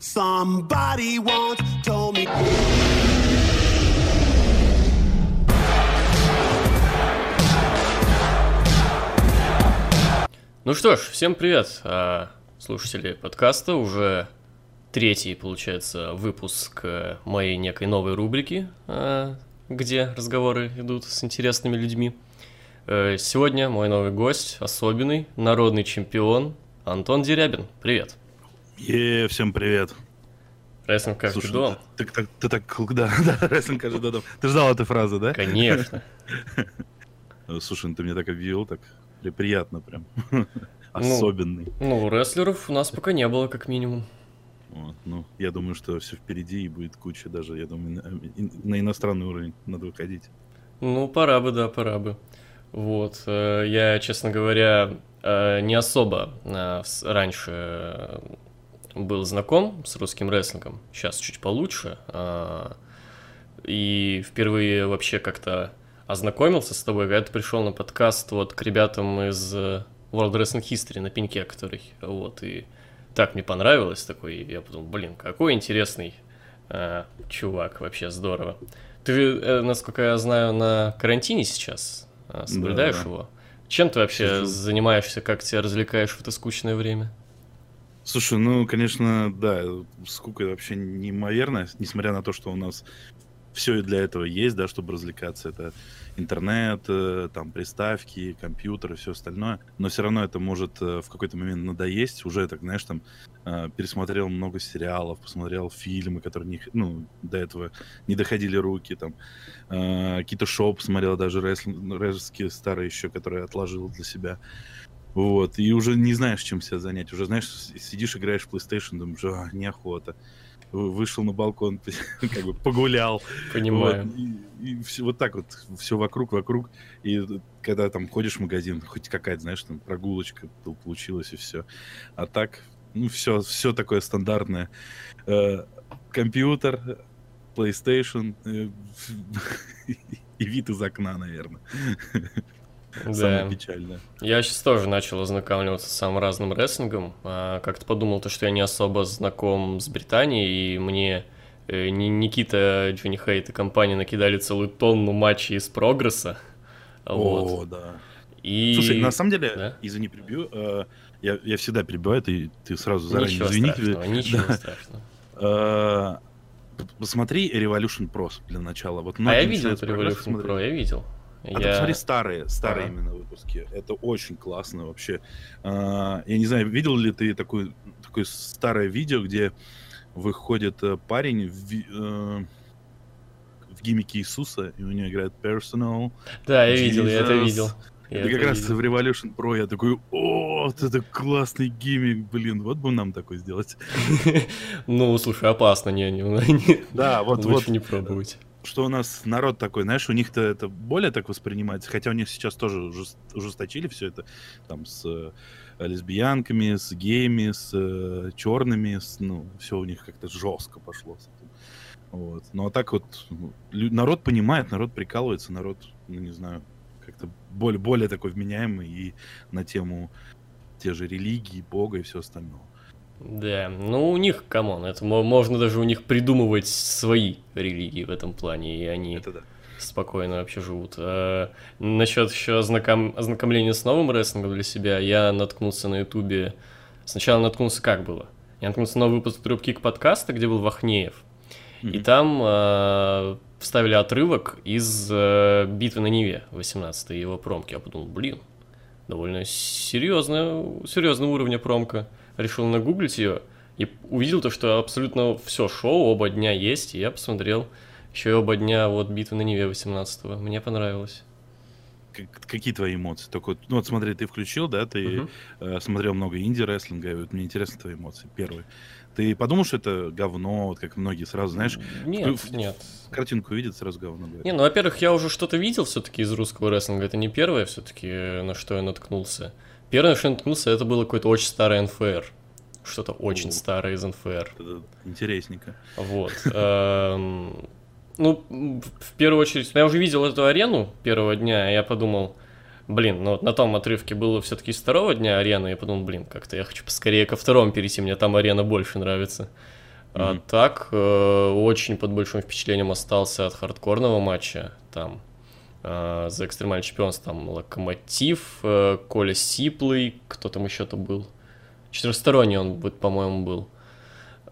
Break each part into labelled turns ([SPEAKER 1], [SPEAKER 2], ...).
[SPEAKER 1] Somebody once told me.
[SPEAKER 2] Ну что ж, всем привет, а, слушатели подкаста. Уже третий, получается, выпуск э, моей некой новой рубрики, а, где разговоры идут с интересными людьми. Э, сегодня мой новый гость, особенный, народный чемпион Антон Дерябин. Привет.
[SPEAKER 3] Е, всем привет.
[SPEAKER 2] Рестлинг каждый
[SPEAKER 3] Слушай,
[SPEAKER 2] дом.
[SPEAKER 3] Ты, ты, ты так, да, да, рестлинг каждый дом. Ты ждал этой фразы, да?
[SPEAKER 2] Конечно.
[SPEAKER 3] Слушай, ну ты мне так объявил, так при- приятно прям. Особенный.
[SPEAKER 2] Ну, рестлеров у нас пока не было, как минимум.
[SPEAKER 3] Вот, ну, я думаю, что все впереди и будет куча даже, я думаю, на, на иностранный уровень надо выходить.
[SPEAKER 2] Ну, пора бы, да, пора бы. Вот, э, я, честно говоря, э, не особо э, раньше был знаком с русским рестлингом, сейчас чуть получше, а, и впервые вообще как-то ознакомился с тобой, когда ты пришел на подкаст вот к ребятам из э, World Wrestling History на пеньке, который, вот, и так мне понравилось такой, и я подумал, блин, какой интересный э, чувак, вообще здорово. Ты, э, насколько я знаю, на карантине сейчас э, соблюдаешь
[SPEAKER 3] Да.
[SPEAKER 2] его. Чем ты вообще
[SPEAKER 3] Сижу.
[SPEAKER 2] занимаешься, как тебя развлекаешь в это скучное время?
[SPEAKER 3] Слушай, ну, конечно, да, скука вообще неимоверная, несмотря на то, что у нас все для этого есть, да, чтобы развлекаться. Это интернет, э, там, приставки, компьютеры, все остальное. Но все равно это может э, в какой-то момент надоесть. Уже, так, знаешь, там, э, пересмотрел много сериалов, посмотрел фильмы, которые, не, ну, до этого не доходили руки, там, какие-то шоу посмотрел, даже рестлинг, старые еще, которые отложил для себя. Вот, и уже не знаешь, чем себя занять. Уже, знаешь, сидишь, играешь в PlayStation, думаешь, а, неохота. Вы- Вышел на балкон, как бы погулял.
[SPEAKER 2] Понимаю.
[SPEAKER 3] Вот, и, и всё- вот так вот, все вокруг, вокруг. И когда там ходишь в магазин, хоть какая-то, знаешь, там прогулочка пол- получилась и все. А так, ну, все, все такое стандартное. Э, компьютер, PlayStation э, и вид из окна, наверное.
[SPEAKER 2] Да.
[SPEAKER 3] Самое печальное.
[SPEAKER 2] Я сейчас тоже начал ознакомливаться с самым разным рестлингом. А, Как-то подумал, то, что я не особо знаком с Британией, и мне э, Ни- Никита, Джонни Хейт и компания накидали целую тонну матчей из прогресса. Вот.
[SPEAKER 3] О, да.
[SPEAKER 2] И...
[SPEAKER 3] Слушай, на самом деле,
[SPEAKER 2] Да?
[SPEAKER 3] извини, прибью. э, я, я всегда прибиваю, ты, ты сразу заранее
[SPEAKER 2] Ничего
[SPEAKER 3] извини.
[SPEAKER 2] страшного, ничего
[SPEAKER 3] Да.
[SPEAKER 2] страшного.
[SPEAKER 3] Э, Посмотри Revolution Pro для начала. Вот
[SPEAKER 2] А я видел Revolution. Pro, я видел.
[SPEAKER 3] А ты посмотри старые, старые
[SPEAKER 2] Ага.
[SPEAKER 3] именно выпуски. Это очень классно вообще. А, Я не знаю, видел ли ты такой, такое старое видео, где выходит э, парень в, э, в гиммике Иисуса, и у него играет Personal.
[SPEAKER 2] Да, я видел, я это
[SPEAKER 3] Jesus.
[SPEAKER 2] видел. Я
[SPEAKER 3] Это как
[SPEAKER 2] это
[SPEAKER 3] раз
[SPEAKER 2] видел.
[SPEAKER 3] в Revolution Pro я такой, о, вот это классный гиммик, блин, вот бы нам такой сделать.
[SPEAKER 2] Ну, слушай, опасно, не, не,
[SPEAKER 3] Да, вот, вот
[SPEAKER 2] не пробовать.
[SPEAKER 3] Что у нас народ такой, знаешь, у них-то это более так воспринимается, хотя у них сейчас тоже ужес- ужесточили все это, там, с э, лесбиянками, с геями, с э, черными, с, ну, все у них как-то жестко пошло. Вот. Ну, а так вот, народ понимает, народ прикалывается, народ, ну, не знаю, как-то более, более такой вменяемый и на тему те же религии, бога и все остальное.
[SPEAKER 2] Да, ну у них, come on, это мо- можно даже у них придумывать свои религии в этом плане, и они
[SPEAKER 3] Это да.
[SPEAKER 2] спокойно вообще живут. А, насчет еще ознаком... ознакомления с новым рестлингом для себя, я наткнулся на ютубе, сначала наткнулся, как было? Я наткнулся на новый выпуск Дропкик подкаста, где был Вахнеев, и
[SPEAKER 3] Мгм.
[SPEAKER 2] там а, вставили отрывок из а, «Битвы на Неве» 18 его промки. Я подумал, блин, довольно серьезная, серьезного уровня промка. Решил нагуглить ее и увидел то, что абсолютно все шоу оба дня есть, и я посмотрел еще и оба дня вот «Битвы на Неве» 18 Мне понравилось.
[SPEAKER 3] Как- Какие твои эмоции? Только, вот, ну вот смотри, ты включил, да, ты
[SPEAKER 2] Мгм.
[SPEAKER 3] э, смотрел много инди-рестлинга, и вот мне интересны твои эмоции. Первый. Ты подумал, что это говно, вот как многие сразу, знаешь,
[SPEAKER 2] Нет,
[SPEAKER 3] в-
[SPEAKER 2] нет.
[SPEAKER 3] картинку видят, сразу говно говорят.
[SPEAKER 2] Не, ну, во-первых, я уже что-то видел все-таки из русского рестлинга. Это не первое все-таки, на что я наткнулся. Первое, что я наткнулся, это было какое-то очень старое НФР. Что-то очень
[SPEAKER 3] О.
[SPEAKER 2] старое из НФР.
[SPEAKER 3] Это интересненько.
[SPEAKER 2] Вот. Эм, Ну, в первую очередь, я уже видел эту арену первого дня, и я подумал, блин, ну вот на том отрывке было все-таки из второго дня арены, я подумал, блин, как-то я хочу поскорее ко второму перейти, мне там арена больше нравится. А так, э, очень под большим впечатлением остался от хардкорного матча. Там за экстремальный чемпионство там Локомотив, э, Коля Сиплый, кто там еще-то был. Четырехсторонний он, по-моему, был.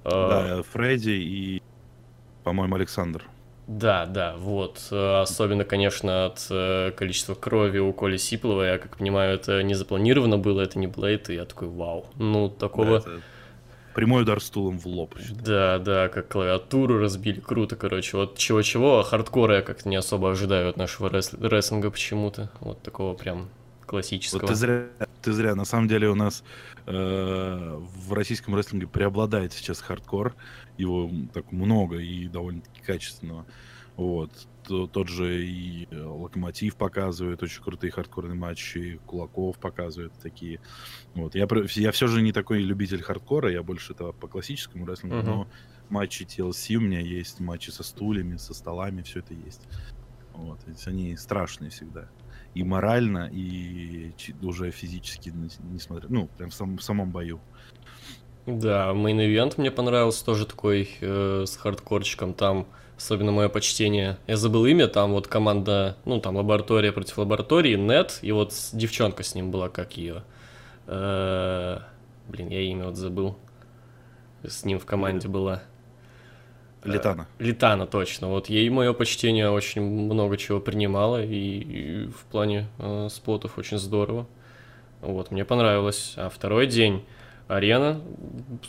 [SPEAKER 3] Да, Фредди и, по-моему, Александр.
[SPEAKER 2] Да, да, вот. Особенно, конечно, от количества крови у Коли Сиплова. Я как понимаю, это не запланировано было, это не blade, и я такой, вау. Ну, такого... Да, это
[SPEAKER 3] Прямой удар стулом в лоб.
[SPEAKER 2] Да, да, как клавиатуру разбили, круто, короче. Вот чего-чего, а хардкора я как-то не особо ожидаю от нашего рес- рестлинга почему-то. Вот такого прям классического. Вот
[SPEAKER 3] ты зря, ты зря. На самом деле у нас э, в российском рестлинге преобладает сейчас хардкор. Его так много и довольно-таки качественного. Вот тот же и э, Локомотив показывает очень крутые хардкорные матчи, Кулаков показывает такие. Вот. Я, я все же не такой любитель хардкора, я больше этого по классическому рестлингу, uh-huh. но матчи TLC у меня есть, матчи со стульями, со столами, все это есть. Вот. Ведь они страшные всегда. И морально, и уже физически, несмотря... Ну, прям в, сам, в самом бою.
[SPEAKER 2] Да, main event мне понравился тоже такой э, с хардкорчиком. Там особенно мое почтение. Я забыл имя, там вот команда, ну, там лаборатория против лаборатории, нет, и вот девчонка с ним была, как ее. Э, блин, я имя вот забыл. С ним в команде была.
[SPEAKER 3] Литана.
[SPEAKER 2] Э, Литана, точно. Вот ей мое почтение очень много чего принимало, и, и в плане э, spot ов очень здорово. Вот, мне понравилось. А второй день арена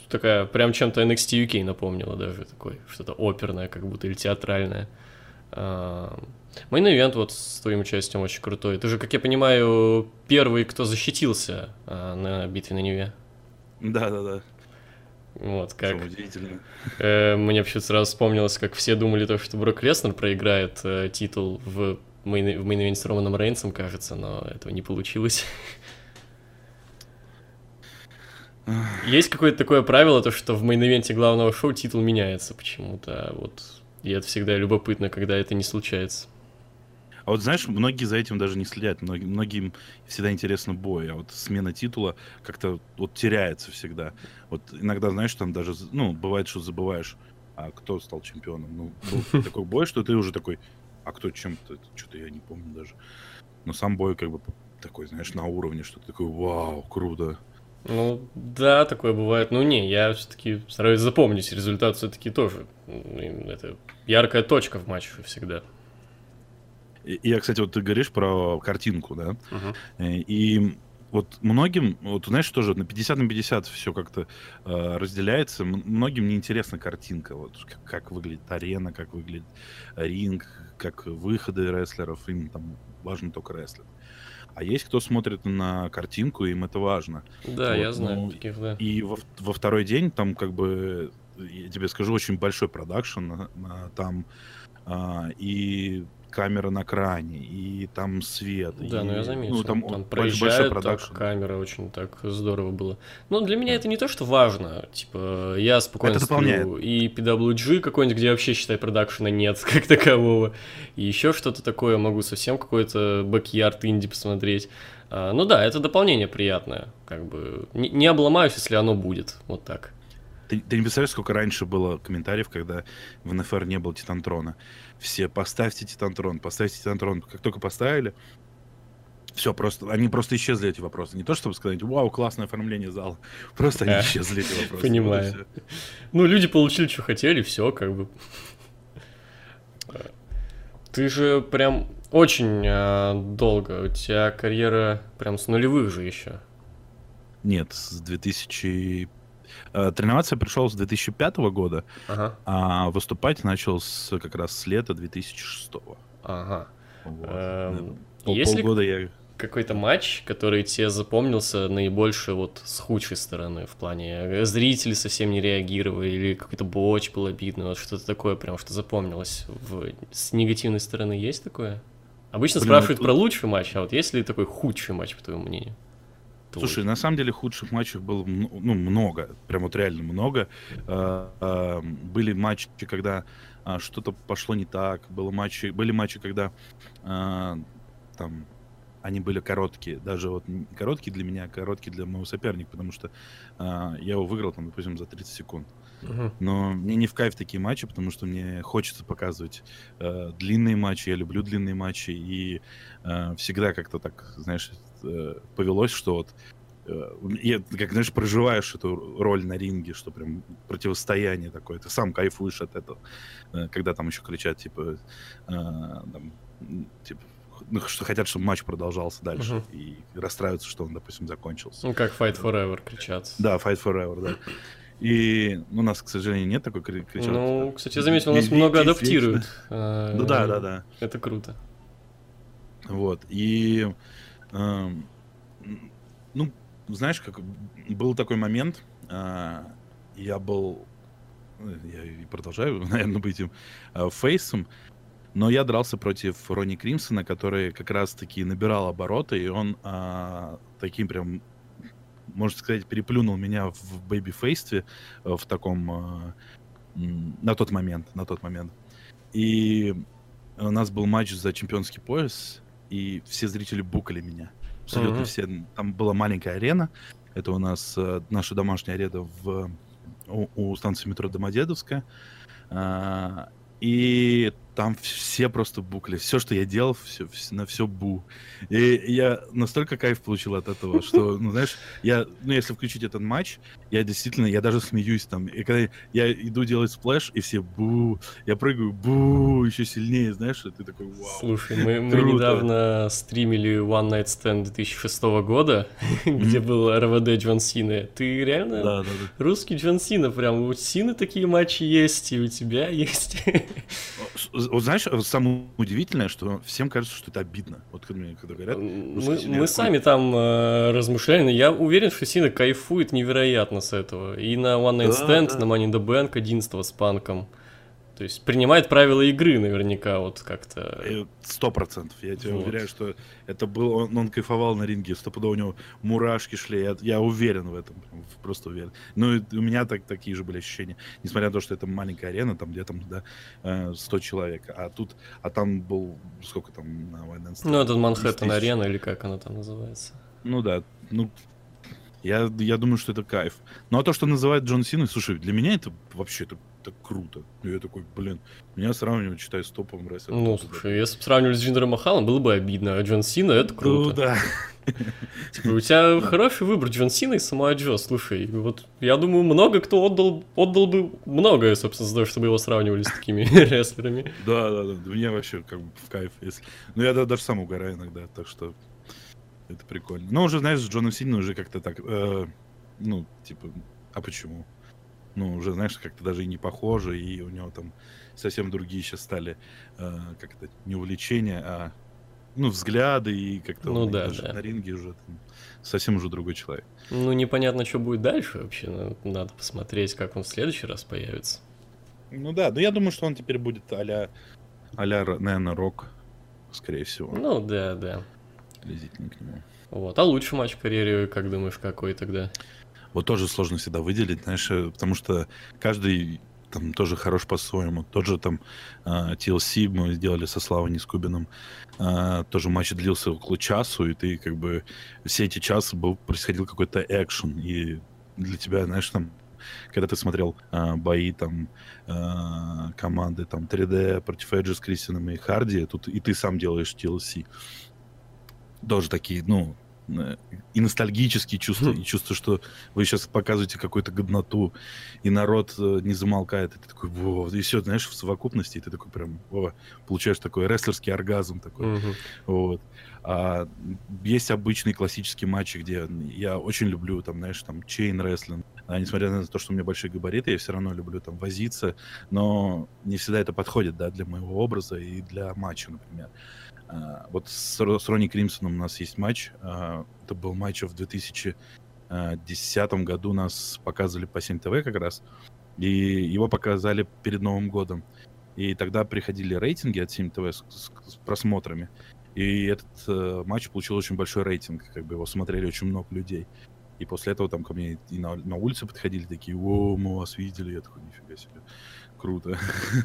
[SPEAKER 2] такая, прям чем-то NXT UK напомнила даже, такой, что-то оперное, как будто, или театральное. Мейн ивент вот с твоим участием очень крутой. Ты же, как я понимаю, первый, кто защитился а, на битве на Неве.
[SPEAKER 3] Да-да-да.
[SPEAKER 2] Вот, как... Э, мне вообще сразу вспомнилось, как все думали, то, что Брок Леснер проиграет э, титул в main с Романом Рейнсом, кажется, но этого не получилось. Есть какое-то такое правило, то что в main event е главного шоу титул меняется почему-то. Вот и это всегда любопытно, когда это не случается.
[SPEAKER 3] А вот знаешь, многие за этим даже не следят. Многим, многим всегда интересно бой, а вот смена титула как-то вот теряется всегда. Вот иногда, знаешь, там даже, ну, бывает, что забываешь, а кто стал чемпионом. Ну, был такой бой, что ты уже такой, а кто чем-то, что-то я не помню даже. Но сам бой как бы такой, знаешь, на уровне, что ты такой, вау, круто.
[SPEAKER 2] Ну, да, такое бывает. Ну, не, я все-таки стараюсь запомнить. Результат все-таки тоже. Это яркая точка в матче всегда.
[SPEAKER 3] Я, кстати, вот ты говоришь про картинку, да? Uh-huh. И вот многим, вот знаешь, тоже на 50 на 50 все как-то э, разделяется. Многим неинтересна картинка, вот как, как выглядит арена, как выглядит ринг, как выходы рестлеров, им там важно только рестлинг. А есть кто смотрит на картинку, им это важно.
[SPEAKER 2] Да, вот, я знаю ну, таких, да.
[SPEAKER 3] И во, во второй день там как бы, я тебе скажу, очень большой продакшн на, там. А, и камера на кране, и там свет.
[SPEAKER 2] Да,
[SPEAKER 3] и,
[SPEAKER 2] ну я заметил. Ну, там, там проезжает так, камера очень так здорово было. Но для меня это не то, что важно. Типа, я спокойно это сплю, и PWG какой-нибудь, где вообще, считай, продакшена нет как такового. И еще что-то такое, могу совсем какой-то бэк-ярд инди посмотреть. А, ну да, это дополнение приятное. Как бы не, не обломаюсь, если оно будет. Вот так.
[SPEAKER 3] Ты, ты не представляешь, сколько раньше было комментариев, когда в НФР не было Титантрона. Все, поставьте Титантрон, поставьте Титантрон. Как только поставили, все, просто, они просто исчезли, эти вопросы. Не то, чтобы сказать, вау, классное оформление зала. Просто они исчезли, эти вопросы.
[SPEAKER 2] Понимаю. Ну, люди получили, что хотели, все, как бы. Ты же прям очень э, долго, у тебя карьера прям с нулевых же еще.
[SPEAKER 3] Нет, с 2000 Э, тренироваться я пришел с 2005 года, ага. а выступать начал с, как раз с лета 2006.
[SPEAKER 2] Ага. Вот. Эм, Пол, полгода я... какой-то матч, который тебе запомнился наибольше вот с худшей стороны в плане э, зрители совсем не реагировали или какой-то боч был обидный, вот что-то такое прям, что запомнилось. В... С негативной стороны есть такое? Обычно Блин, спрашивают тут... про лучший матч, а вот есть ли такой худший матч, по твоему мнению?
[SPEAKER 3] Слушай, на самом деле худших матчей было ну, много, прям вот реально много. А, а, были матчи, когда а, что-то пошло не так, было матчи, были матчи, когда там они были короткие, даже вот короткие для меня, короткие для моего соперника, потому что я его выиграл там, допустим, за 30 секунд. Но мне не в кайф такие матчи, потому что мне хочется показывать э, длинные матчи. Я люблю длинные матчи. И э, всегда как-то так, знаешь, э, повелось, что вот э, я, как, знаешь, проживаешь эту роль на ринге, что прям противостояние такое, ты сам кайфуешь от этого, э, когда там еще кричат, типа, э, там, типа, ну, что хотят, чтобы матч продолжался дальше, uh-huh. и расстраиваются, что он, допустим, закончился.
[SPEAKER 2] Ну, как Fight Forever кричат.
[SPEAKER 3] Да, Fight Forever, да. И у нас, к сожалению, нет такой кричалки.
[SPEAKER 2] Ну, кстати, я заметил, у нас много адаптируют.
[SPEAKER 3] Ну да, да, да.
[SPEAKER 2] Это круто.
[SPEAKER 3] Вот, и... Эм, ну, знаешь, как был такой момент, а, я был... Я и продолжаю, наверное, быть им а, face ом, но я дрался против Ронни Кримсона, который как раз-таки набирал обороты, и он а, таким прям, можно сказать, переплюнул меня в babyface стве э, в таком... А, на тот момент, на тот момент. И у нас был матч за чемпионский пояс, и все зрители boo кали меня. Абсолютно mm-hmm. все. Там была маленькая арена. Это у нас э, наша домашняя арена в, у, у станции метро Домодедовская. А, и там все просто boo кли. Все, что я делал, все, все, на все boo. И я настолько кайф получил от этого, что, ну, знаешь, я, ну, если включить этот матч, я действительно, я даже смеюсь там. И когда я иду делать splash, и все boo, я прыгаю boo, еще сильнее, знаешь, и ты такой, вау.
[SPEAKER 2] Слушай, мы, мы недавно стримили One Night Stand 2006 года, где был РВД Джон Сина. Ты реально да, да, да. русский Джон Сина, прям у Сины такие матчи есть, и у тебя есть.
[SPEAKER 3] Вот знаешь, самое удивительное, что всем кажется, что это обидно. Вот когда, когда говорят...
[SPEAKER 2] Мы, мы сами там э, размышляли, но я уверен, что Сина кайфует невероятно с этого. И на One Night Stand, да, да. на Money in the Bank 11 с панком. То есть принимает правила игры наверняка вот как-то.
[SPEAKER 3] Э, сто процентов. Я тебе вот. уверяю, что это был он, он кайфовал на ринге, стопудово у него мурашки шли. Я, я уверен в этом, просто уверен. Ну и у меня так, такие же были ощущения. Несмотря на то, что это маленькая арена, там где там да, 100 э, человек. А тут, а там был, сколько там на
[SPEAKER 2] Вайденс? Ну это Манхэттен арена или как она там называется.
[SPEAKER 3] Ну да, ну я, я думаю, что это кайф. Ну а то, что называют Джон Синой, слушай, для меня это вообще это это круто. И я такой, блин, меня сравнивают, считай, с топовым рестлером.
[SPEAKER 2] Ну, слушай, если бы сравнивали с Джиндером Махалом, было бы обидно, а Джон Сина это ну круто. Ну,
[SPEAKER 3] да.
[SPEAKER 2] Типа, у тебя хороший выбор Джон Сина и Самуа Джо, слушай, вот я думаю, много кто отдал, отдал бы многое, собственно, за то, чтобы его сравнивали с такими рестлерами.
[SPEAKER 3] Да, да, да, мне вообще как бы в кайф, если... Ну, я даже сам угораю иногда, так что это прикольно. Но уже, знаешь, с Джоном Синой уже как-то так, э, ну, типа, а почему? Ну, уже, знаешь, как-то даже и не похоже, и у него там совсем другие сейчас стали, э, как-то не увлечения, а, ну, взгляды, и как-то
[SPEAKER 2] ну, да, даже
[SPEAKER 3] да. на ринге уже там, совсем уже другой человек.
[SPEAKER 2] Ну, непонятно, что будет дальше вообще, надо посмотреть, как он в следующий раз появится.
[SPEAKER 3] Ну да, но я думаю, что он теперь будет а-ля, а-ля наверное, рок, скорее всего.
[SPEAKER 2] Ну да, да.
[SPEAKER 3] Приблизительно к нему.
[SPEAKER 2] Вот, а лучший матч в карьере, как думаешь, какой тогда?
[SPEAKER 3] Вот тоже сложно всегда выделить, знаешь, э, потому что каждый там тоже хорош по-своему. Тот же там TLC мы сделали со Славой Нискубиным. Uh, тоже матч длился около часу, и ты как бы все эти часы был, происходил какой-то экшен. И для тебя, знаешь, там когда ты смотрел uh, бои там uh, команды там 3D против Эджи с Кристином и Харди, тут и ты сам делаешь TLC. Тоже такие, ну, Э, и ностальгические чувства, и чувство, что вы сейчас показываете какую-то годноту, и народ э, не замолкает, и ты такой, во, и все, знаешь, в совокупности, и ты такой прям, во, получаешь такой рестлерский оргазм такой, uh-huh. вот. А есть обычные классические матчи, где я очень люблю, там, знаешь, там, чейн рестлинг, а, несмотря на то, что у меня большие габариты, я все равно люблю там возиться, но не всегда это подходит, да, для моего образа и для матча, например. Вот с, с Ронни Кримсоном у нас есть матч. А, это был матч в 2010 году. Нас показывали по 7 ТВ как раз. И его показали перед Новым годом. И тогда приходили рейтинги от 7 ТВ с, с, с просмотрами. И этот э, матч получил очень большой рейтинг. Как бы его смотрели очень много людей. И после этого там ко мне и на, на улице подходили такие, о, мы вас видели. Я такой, нифига себе круто.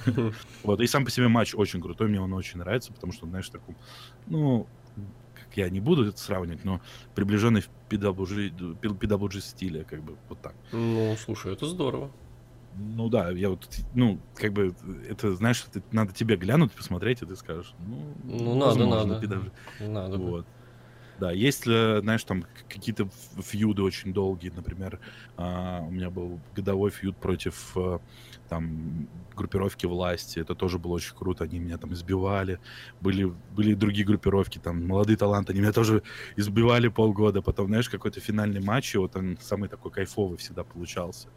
[SPEAKER 3] вот, и сам по себе матч очень крутой, мне он очень нравится, потому что, знаешь, такой, ну, как я не буду это сравнивать, но приближенный в PWG, PWG стиле, как бы, вот так.
[SPEAKER 2] Ну, слушай, это здорово.
[SPEAKER 3] Ну да, я вот, ну, как бы, это, знаешь, это, надо тебе глянуть, посмотреть, и ты скажешь, ну,
[SPEAKER 2] Ну, надо,
[SPEAKER 3] возможно,
[SPEAKER 2] надо.
[SPEAKER 3] даже-
[SPEAKER 2] Надо
[SPEAKER 3] вот. Да, есть, ли, знаешь, там какие-то фьюды очень долгие, например, а, у меня был годовой фьюд против э, там группировки власти, это тоже было очень круто, они меня там избивали, были, были другие группировки, там, молодые таланты, они меня тоже избивали полгода, потом, знаешь, какой-то финальный матч, и вот он самый такой кайфовый всегда получался.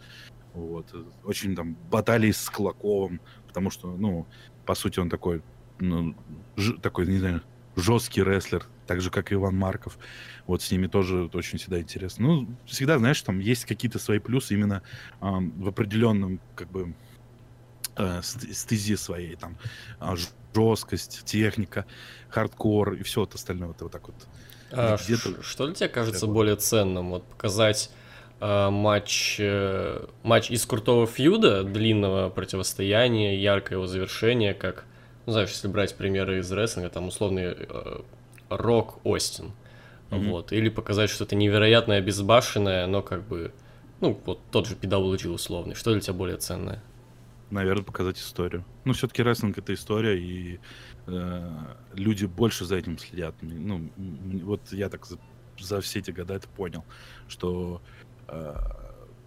[SPEAKER 3] Вот. э, Очень там баталии с Клаковым, потому что, ну, по сути, он такой, ну, ж- такой, не знаю, жесткий рестлер, так же, как и Иван Марков. Вот с ними тоже очень всегда интересно. Ну, всегда, знаешь, там есть какие-то свои плюсы именно ам, в определенном, как бы, э, ст- стезе своей, там, а, жесткость, техника, хардкор и все вот остальное. Вот, вот так вот.
[SPEAKER 2] А ш- что для тебя кажется более ценным? Вот показать а, матч, э, матч из крутого feud а, длинного противостояния, яркое его завершение, как, ну, знаешь, если брать примеры из рестлинга, там условный э, Рок Остин,
[SPEAKER 3] Мгм.
[SPEAKER 2] вот, или показать что-то невероятное, безбашенное, но как бы, ну, вот тот же PWG условный, что для тебя более ценное?
[SPEAKER 3] Наверное, показать историю. Ну, все-таки рестлинг это история, и э, люди больше за этим следят. Ну, вот я так за, за все эти года это понял, что э,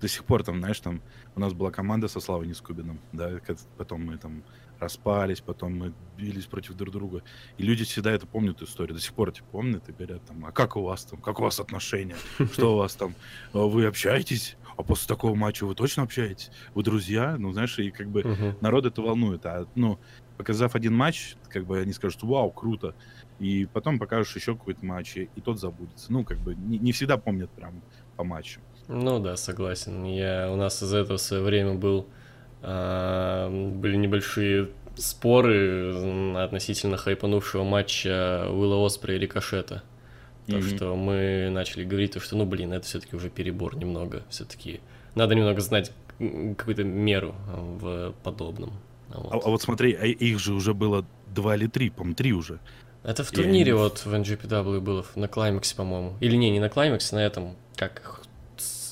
[SPEAKER 3] до сих пор там, знаешь, там у нас была команда со Славой Нескубиным, да, потом мы там распались, потом мы бились против друг друга. И люди всегда это помнят, историю, до сих пор эти помнят и говорят там, а как у вас там, как у вас отношения, что у вас там, А вы общаетесь? А после такого матча вы точно общаетесь? Вы друзья? Ну, знаешь, и как бы
[SPEAKER 2] Мгм.
[SPEAKER 3] народ это волнует. А, ну, показав один матч, как бы они скажут, вау, круто. И потом покажешь еще какой-то матч, и, тот забудется. Ну, как бы не, не всегда помнят прям по матчу.
[SPEAKER 2] Ну да, согласен. Я, у нас из-за этого в свое время был, а, были небольшие споры относительно хайпанувшего матча Уилла Оспра и Рикошета. То,
[SPEAKER 3] Мгм.
[SPEAKER 2] что мы начали говорить, то, что, ну, блин, это все-таки уже перебор немного. Все-таки надо немного знать какую-то меру в подобном.
[SPEAKER 3] А,
[SPEAKER 2] Вот.
[SPEAKER 3] а вот смотри, а их же уже было два или три, по-моему, три уже.
[SPEAKER 2] Это в
[SPEAKER 3] и
[SPEAKER 2] турнире
[SPEAKER 3] в-
[SPEAKER 2] вот в NGPW было, на Клаймаксе, по-моему. Или не, не на Клаймаксе, на этом, как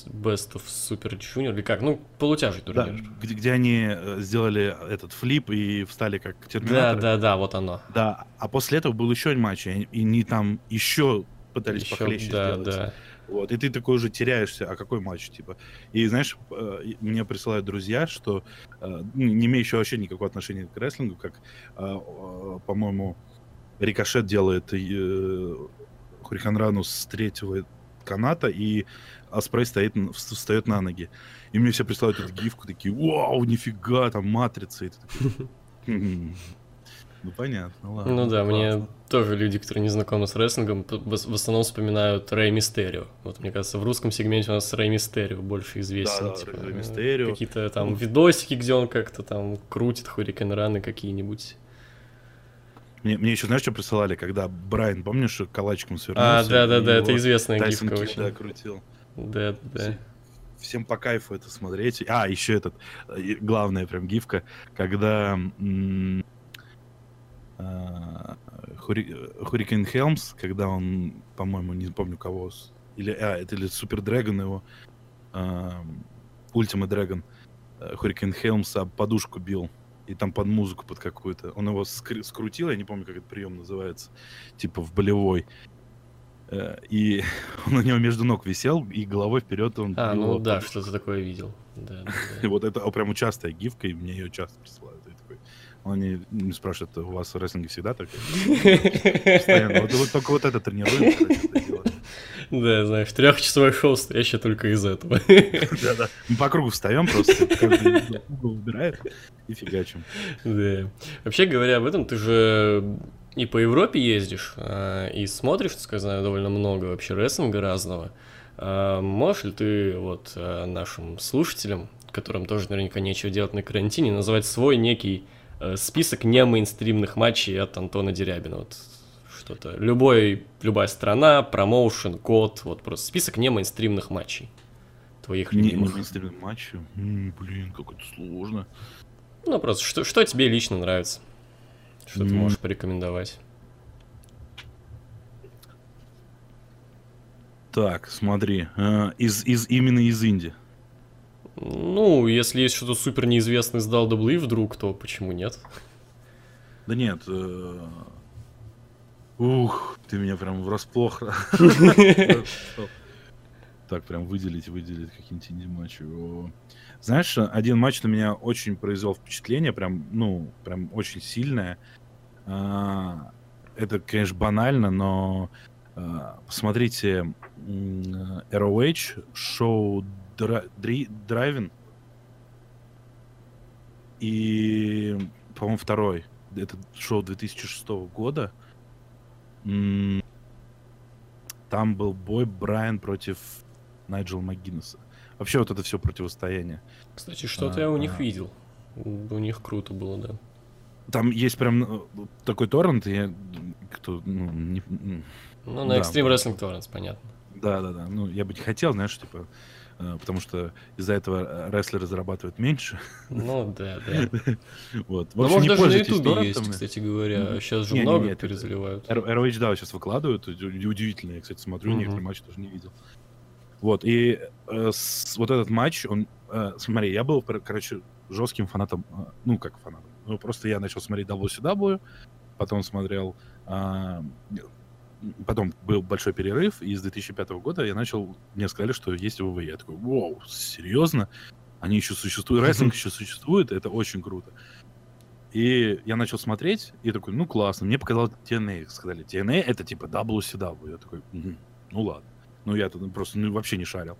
[SPEAKER 2] Best of Super Junior, или как, ну, полутяжий
[SPEAKER 3] Да,
[SPEAKER 2] турнир.
[SPEAKER 3] где, где они э, сделали этот флип и встали как
[SPEAKER 2] Да,
[SPEAKER 3] терминаторы.
[SPEAKER 2] да, да, вот оно.
[SPEAKER 3] Да, а после этого был еще матч, и и они там еще пытались
[SPEAKER 2] Ещё,
[SPEAKER 3] похлеще
[SPEAKER 2] да,
[SPEAKER 3] сделать.
[SPEAKER 2] да.
[SPEAKER 3] Вот, и ты такой уже теряешься, а какой матч, типа. И знаешь, э, мне присылают друзья, что э, ну, не имеющие вообще никакого отношения к рестлингу, как, э, по-моему, Рикошет делает Хуриханрану с третьего каната, и Аспрей стоит, встает на ноги. И мне все присылают эту гифку, такие, вау, нифига, там матрица. И ты такой, «Хм, Ну, понятно, ладно.
[SPEAKER 2] Ну да, мне
[SPEAKER 3] классно».
[SPEAKER 2] тоже люди, которые не знакомы с рестлингом, в основном вспоминают Рэй Мистерио. Вот мне кажется, в русском сегменте у нас Рэй Мистерио больше известен.
[SPEAKER 3] Да, да,
[SPEAKER 2] типа,
[SPEAKER 3] Рэй
[SPEAKER 2] э,
[SPEAKER 3] Мистерио.
[SPEAKER 2] Какие-то там
[SPEAKER 3] Ну.
[SPEAKER 2] видосики, где он как-то там крутит хурикен раны какие-нибудь.
[SPEAKER 3] Мне, мне еще, знаешь, что присылали, когда Брайан, помнишь, калачиком свернулся?
[SPEAKER 2] А, да-да-да, это известная
[SPEAKER 3] Тайсон
[SPEAKER 2] гифка очень.
[SPEAKER 3] да, крутил.
[SPEAKER 2] Да, да.
[SPEAKER 3] Всем по кайфу это смотреть. А, еще этот, э, главная прям гифка, когда м, Хурикен Хелмс, когда он, по-моему, не помню кого, или, а, это или Супер Дрэгон его, Ультима Дрэгон, Хурикен Хелмс об подушку бил, и там под музыку под какую-то. Он его скры- скрутил, я не помню, как этот прием называется, типа в болевой. Э, И он у него между ног висел, и головой вперед он
[SPEAKER 2] А, ну да, что-то такое видел. Да, да, да.
[SPEAKER 3] вот это прям частая гифка, и мне ее часто присылают. Я они не спрашивают, у вас в рестлинге всегда так? Постоянно. Вот, вот только вот это тренируем, когда что-то делаем.
[SPEAKER 2] Да, знаешь, трехчасовое шоу, стоящее только из этого.
[SPEAKER 3] Да-да. Мы по кругу встаем просто, каждый угол убирает и фигачим.
[SPEAKER 2] Да. Вообще говоря об этом, ты же и по Европе ездишь, а, и смотришь, так сказать, довольно много вообще рестлинга разного. А, Можешь ли ты вот а, нашим слушателям, которым тоже наверняка нечего делать на карантине, назвать свой некий список не мейнстримных матчей от Антона Дерябина? Вот что-то. Любой, любая страна, промоушен, год, вот просто список не мейнстримных матчей твоих
[SPEAKER 3] Не, не
[SPEAKER 2] любимых.
[SPEAKER 3] мейнстримные матчи. М, Блин, как это сложно.
[SPEAKER 2] Ну, просто что, что тебе лично нравится? Что ты
[SPEAKER 3] М.
[SPEAKER 2] можешь порекомендовать?
[SPEAKER 3] Так, смотри. э, Из, из, именно из Индии.
[SPEAKER 2] Ну, если есть что-то супер неизвестное из WWE вдруг, то почему нет?
[SPEAKER 3] Да нет. Э... Ух, ты меня прям врасплох. Так, прям выделить, выделить какие-нибудь инди-матчи. Знаешь, один матч на меня очень произвел впечатление, прям, ну, прям очень сильное. А, это, конечно, банально, но а, посмотрите ROH, шоу Драйвин. И, по-моему, второй. Это шоу 2006 года. Там был бой Брайан против Найджел МcГиннесса. Вообще вот это все противостояние.
[SPEAKER 2] Кстати, что-то а, я у них а... видел. У них круто было, да.
[SPEAKER 3] Там есть прям э, такой торрент, я кто, ну, не,
[SPEAKER 2] ну, на да. Extreme Wrestling Torrents, понятно.
[SPEAKER 3] Да, да, да. Ну, я бы не хотел, знаешь, типа, потому что из-за этого э, рестлеры зарабатывают меньше.
[SPEAKER 2] Ну, да, да.
[SPEAKER 3] Вот.
[SPEAKER 2] Ну, может, даже на Ютубе есть, кстати говоря. Сейчас же много перезаливают.
[SPEAKER 3] ROH, да, сейчас выкладывают. Удивительно, я, кстати, смотрю, некоторые матчи тоже не видел. Вот, и э, с, вот этот матч, он, э, смотри, я был, короче, жестким фанатом, э, ну, как фанатом, ну, просто я начал смотреть WCW, потом смотрел, э, потом был большой перерыв, и с 2005 года я начал, мне сказали, что есть ВВЕ. Я такой, вау, серьезно? Они еще существуют, рестлинг еще существует, это очень круто. И я начал смотреть, и такой, ну классно. Мне показалось TNA, сказали, TNA это типа WCW. Я такой, ну ладно. Ну, я тут просто ну, вообще не шарил.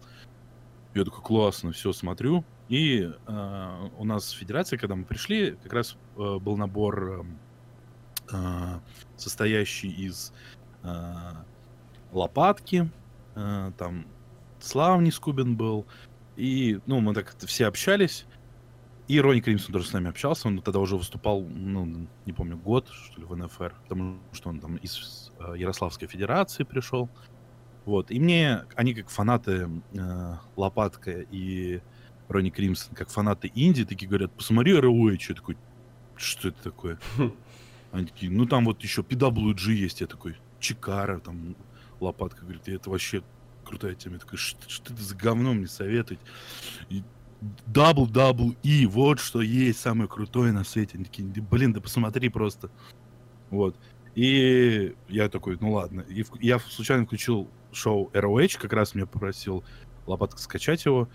[SPEAKER 3] Я такой, классно, все, смотрю. И э, у нас в федерации, когда мы пришли, как раз э, был набор э, состоящий из лопатки, э, там Славни Скубин был, и, ну, мы так все общались, и Ронни Кримсон тоже с нами общался, он тогда уже выступал, ну, не помню, год, что ли, в НФР, потому что он там из э, Ярославской Федерации пришел. Вот. И мне, они как фанаты э, Лопатка и Ронни Кримсон, как фанаты Инди, такие говорят, посмотри ROH. Я такой, что это такое? Они такие, ну там вот еще PWG есть. Я такой, Чикара, там Лопатка. Говорит, это вообще крутая тема. Я такой, что, что это за говно мне советовать? И WWE, вот что есть самое крутое на свете. Они такие, блин, да посмотри просто. Вот. И я такой, ну ладно. И я случайно включил шоу ROH, как раз меня попросил Лопатка скачать его.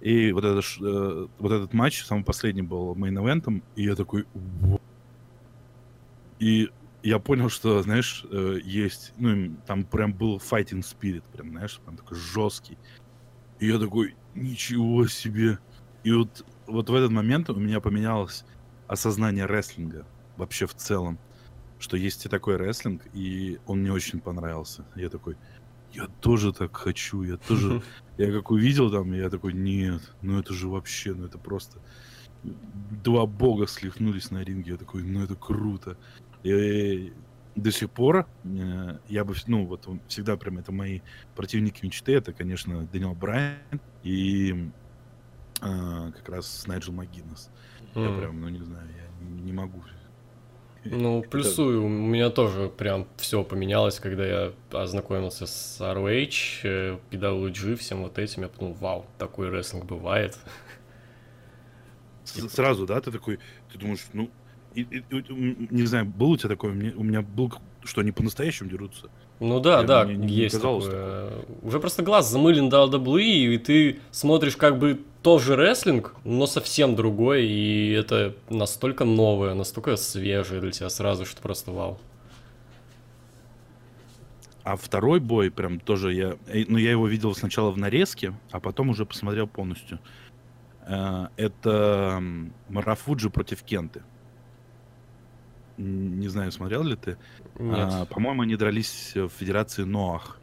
[SPEAKER 3] И вот, это, э, вот этот матч, самый последний был мейн-эвентом, и я такой... И я понял, что, знаешь, э, есть... Ну, там прям был fighting spirit, прям, знаешь, прям такой жесткий. И я такой, ничего себе. И вот, вот в этот момент у меня поменялось осознание рестлинга вообще в целом. Что есть и такой рестлинг, и он мне очень понравился. Я такой, я тоже так хочу, я тоже, я как увидел там, я такой, нет, ну это же вообще, ну это просто два бога слихнулись на ринге, я такой, ну это круто. И до сих пор э, я бы, ну вот всегда прям это мои противники мечты, это, конечно, Дэниел Брайан и э, как раз Найджел Магинес. Mm. Я прям, ну не знаю, я не могу
[SPEAKER 2] ну, плюсую, у меня тоже прям все поменялось, когда я ознакомился с ROH, PWG, всем вот этим, я подумал, вау, такой рестлинг бывает.
[SPEAKER 3] Сразу, да, ты такой, ты думаешь, ну, и, и, не знаю, был у тебя такой, у меня был, что они по-настоящему дерутся.
[SPEAKER 2] Ну да, я, да, мне, есть такое. такое. Уже просто глаз замылен до WWE, и ты смотришь как бы тоже рестлинг, но совсем другой, и это настолько новое, настолько свежее для тебя сразу, что просто вау.
[SPEAKER 3] А второй бой прям тоже я... Э, ну, я его видел сначала в нарезке, а потом уже посмотрел полностью. Э, это Марафуджи против Кенты. Не знаю, смотрел ли ты.
[SPEAKER 2] Нет.
[SPEAKER 3] А, по-моему, они дрались в Федерации Ноах.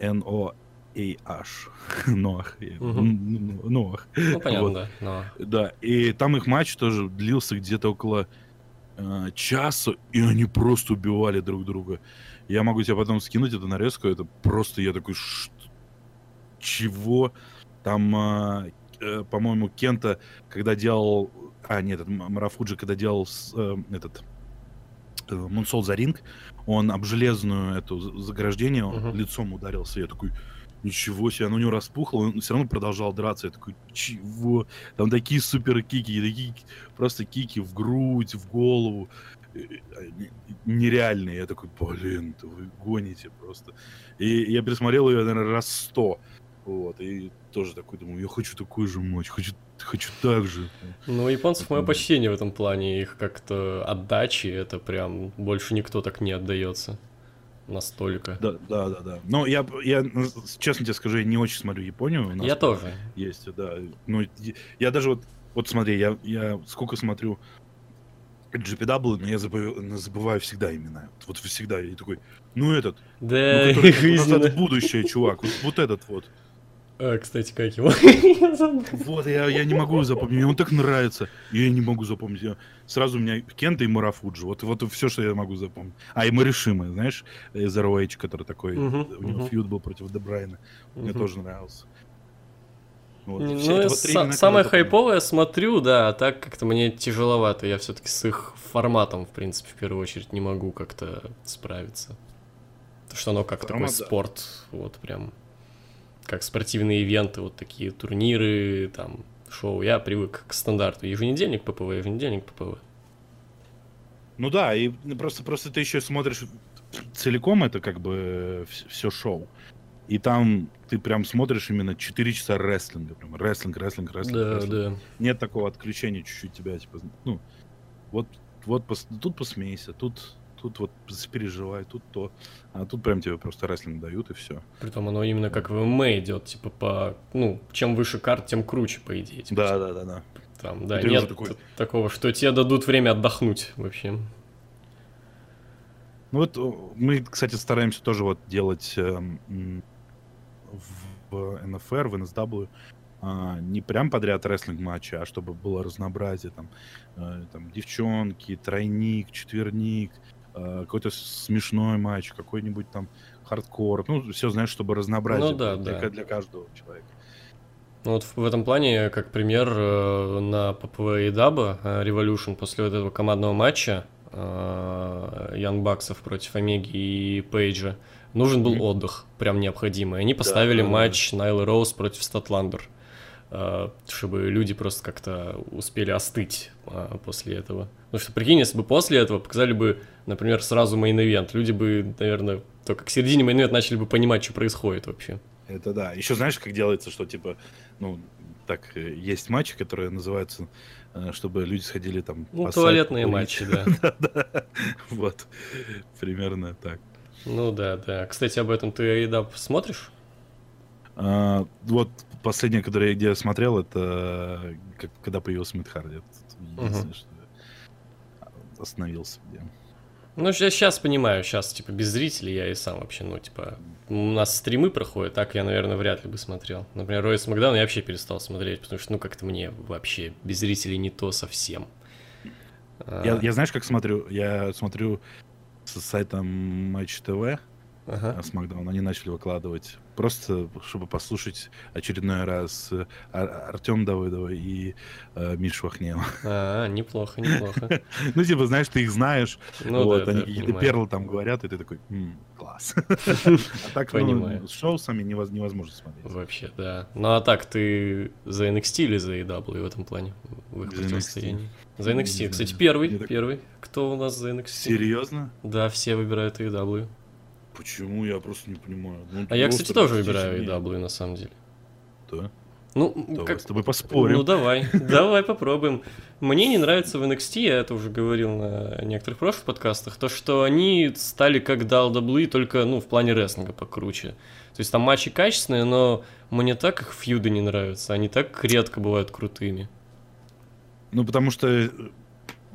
[SPEAKER 3] N-O AH. Ноах.
[SPEAKER 2] Ноах. Ну, понятно, да.
[SPEAKER 3] Да, и там их матч тоже длился где-то около э, часа, и они просто убивали друг друга. Я могу тебе потом скинуть эту нарезку, это просто я такой, чего? Там, э, э, по-моему, Кента, когда делал... А, нет, Марафуджи, когда делал э, этот Мунсол за ринг, он об железную эту заграждение uh-huh. лицом ударился. Я такой, ничего себе, оно у него распухло, он все равно продолжал драться. Я такой, чего? Там такие супер кики, такие просто кики в грудь, в голову. Э, э, нереальные. Я такой, блин, вы гоните просто. И я пересмотрел ее, наверное, раз сто. Вот, и тоже такой думаю, я хочу такой же матч, хочу, хочу так же.
[SPEAKER 2] Ну, японцев мое почтение в этом плане, их как-то отдачи, это прям больше никто так не отдается настолько.
[SPEAKER 3] Да, да, да, да. Но я, я, честно тебе скажу, я не очень смотрю Японию.
[SPEAKER 2] Я тоже.
[SPEAKER 3] Есть, да. Ну, я даже вот, вот смотри, я, я сколько смотрю GPW, но я забываю, забываю всегда имена. Вот всегда. Я такой, ну этот.
[SPEAKER 2] Да,
[SPEAKER 3] ну, который, будущее, чувак. Вот, вот этот вот.
[SPEAKER 2] А, кстати, как его?
[SPEAKER 3] вот, я, я не могу запомнить. Мне он так нравится. Я не могу запомнить. Я, сразу у меня Кента и Марафуджи. Вот, вот все, что я могу запомнить. А, и Маришима, знаешь, Zero Age, который такой, uh-huh, у него uh-huh. фьюд был против Дебрайна. Uh-huh. Мне тоже нравился.
[SPEAKER 2] Вот, ну, с- самое хайповое смотрю, да, а так как-то мне тяжеловато. Я все-таки с их форматом, в принципе, в первую очередь не могу как-то справиться. То, что оно как Формат, такой спорт, вот прям как спортивные ивенты, вот такие турниры, там, шоу. Я привык к стандарту. Еженедельник ППВ, еженедельник ППВ.
[SPEAKER 3] Ну да, и просто, просто ты еще смотришь целиком это как бы все шоу. И там ты прям смотришь именно 4 часа рестлинга. Прям рестлинг, рестлинг, рестлинг.
[SPEAKER 2] Да,
[SPEAKER 3] рестлинг.
[SPEAKER 2] да.
[SPEAKER 3] Нет такого отключения чуть-чуть тебя, типа, ну, вот, вот тут посмейся, тут тут вот переживай, тут то. А тут прям тебе просто рестлинг дают и все.
[SPEAKER 2] Притом оно именно как в ММА идет, типа по, ну, чем выше карт, тем круче, по идее. Типа,
[SPEAKER 3] да, да, да, да.
[SPEAKER 2] Там, да, нет такой... такого, что тебе дадут время отдохнуть вообще.
[SPEAKER 3] Ну вот мы, кстати, стараемся тоже вот делать э, в НФР, в NSW а, не прям подряд рестлинг матча, а чтобы было разнообразие, там, э, там девчонки, тройник, четверник, Э, какой-то смешной матч, какой-нибудь там хардкор. Ну, все, знаешь, чтобы разнообразие
[SPEAKER 2] ну, да,
[SPEAKER 3] для,
[SPEAKER 2] да.
[SPEAKER 3] для каждого человека.
[SPEAKER 2] Ну, вот в этом плане, как пример, э, на ППВ и Даба э, Revolution после вот этого командного матча Young Bucks ов против Омеги и Пейджа нужен был mm-hmm. отдых, прям необходимый. Они поставили да, матч да. Найлы Роуз против Статландер, чтобы люди просто как-то успели остыть после этого. Потому что, прикинь, если бы после этого показали бы например, сразу main event, люди бы, наверное, только к середине main начали бы понимать, что происходит вообще.
[SPEAKER 3] Это да. Еще знаешь, как делается, что типа, ну, так, э, есть матчи, которые называются, э, чтобы люди сходили там...
[SPEAKER 2] Ну, туалетные матчи, да.
[SPEAKER 3] Вот, примерно так.
[SPEAKER 2] Ну да, да. Кстати, об этом ты еда смотришь?
[SPEAKER 3] А, вот последнее, которое я где смотрел, это когда появился Мидхарди. Единственное, что остановился где.
[SPEAKER 2] Ну, я сейчас понимаю, сейчас, типа, без зрителей я и сам вообще, ну, типа, у нас стримы проходят, так я, наверное, вряд ли бы смотрел. Например, Ройс Макдаун я вообще перестал смотреть, потому что, ну, как-то мне вообще без зрителей не то совсем.
[SPEAKER 3] Я, я знаешь, как смотрю? Я смотрю с сайтом Матч ТВ, ага. Смакдаун, они начали выкладывать. Просто, чтобы послушать очередной раз э, Ар- Артем Давыдова и э, Мишу Ахнеева.
[SPEAKER 2] А, неплохо, неплохо.
[SPEAKER 3] Ну, типа, знаешь, ты их знаешь, ну, вот, да, они какие-то перлы там говорят, и ты такой, класс. А так, ну, с шоусами невозможно смотреть.
[SPEAKER 2] Вообще, да. Ну, а так, ты за NXT или за AW в этом плане? В их противостоянии? За NXT. Кстати, первый, первый. Кто у нас за NXT?
[SPEAKER 3] Серьезно?
[SPEAKER 2] Да, все выбирают AW.
[SPEAKER 3] Почему? Я просто не понимаю.
[SPEAKER 2] Ну, а я, кстати, тоже выбираю EW, на самом деле.
[SPEAKER 3] Да?
[SPEAKER 2] Ну,
[SPEAKER 3] Давай как... с тобой поспорим.
[SPEAKER 2] Ну, давай, давай попробуем. Мне не нравится в NXT, я это уже говорил на некоторых прошлых подкастах, то, что они стали как WWE, только, ну, в плане рестлинга покруче. То есть там матчи качественные, но мне так их фьюды не нравятся, они так редко бывают крутыми.
[SPEAKER 3] Ну, потому что э,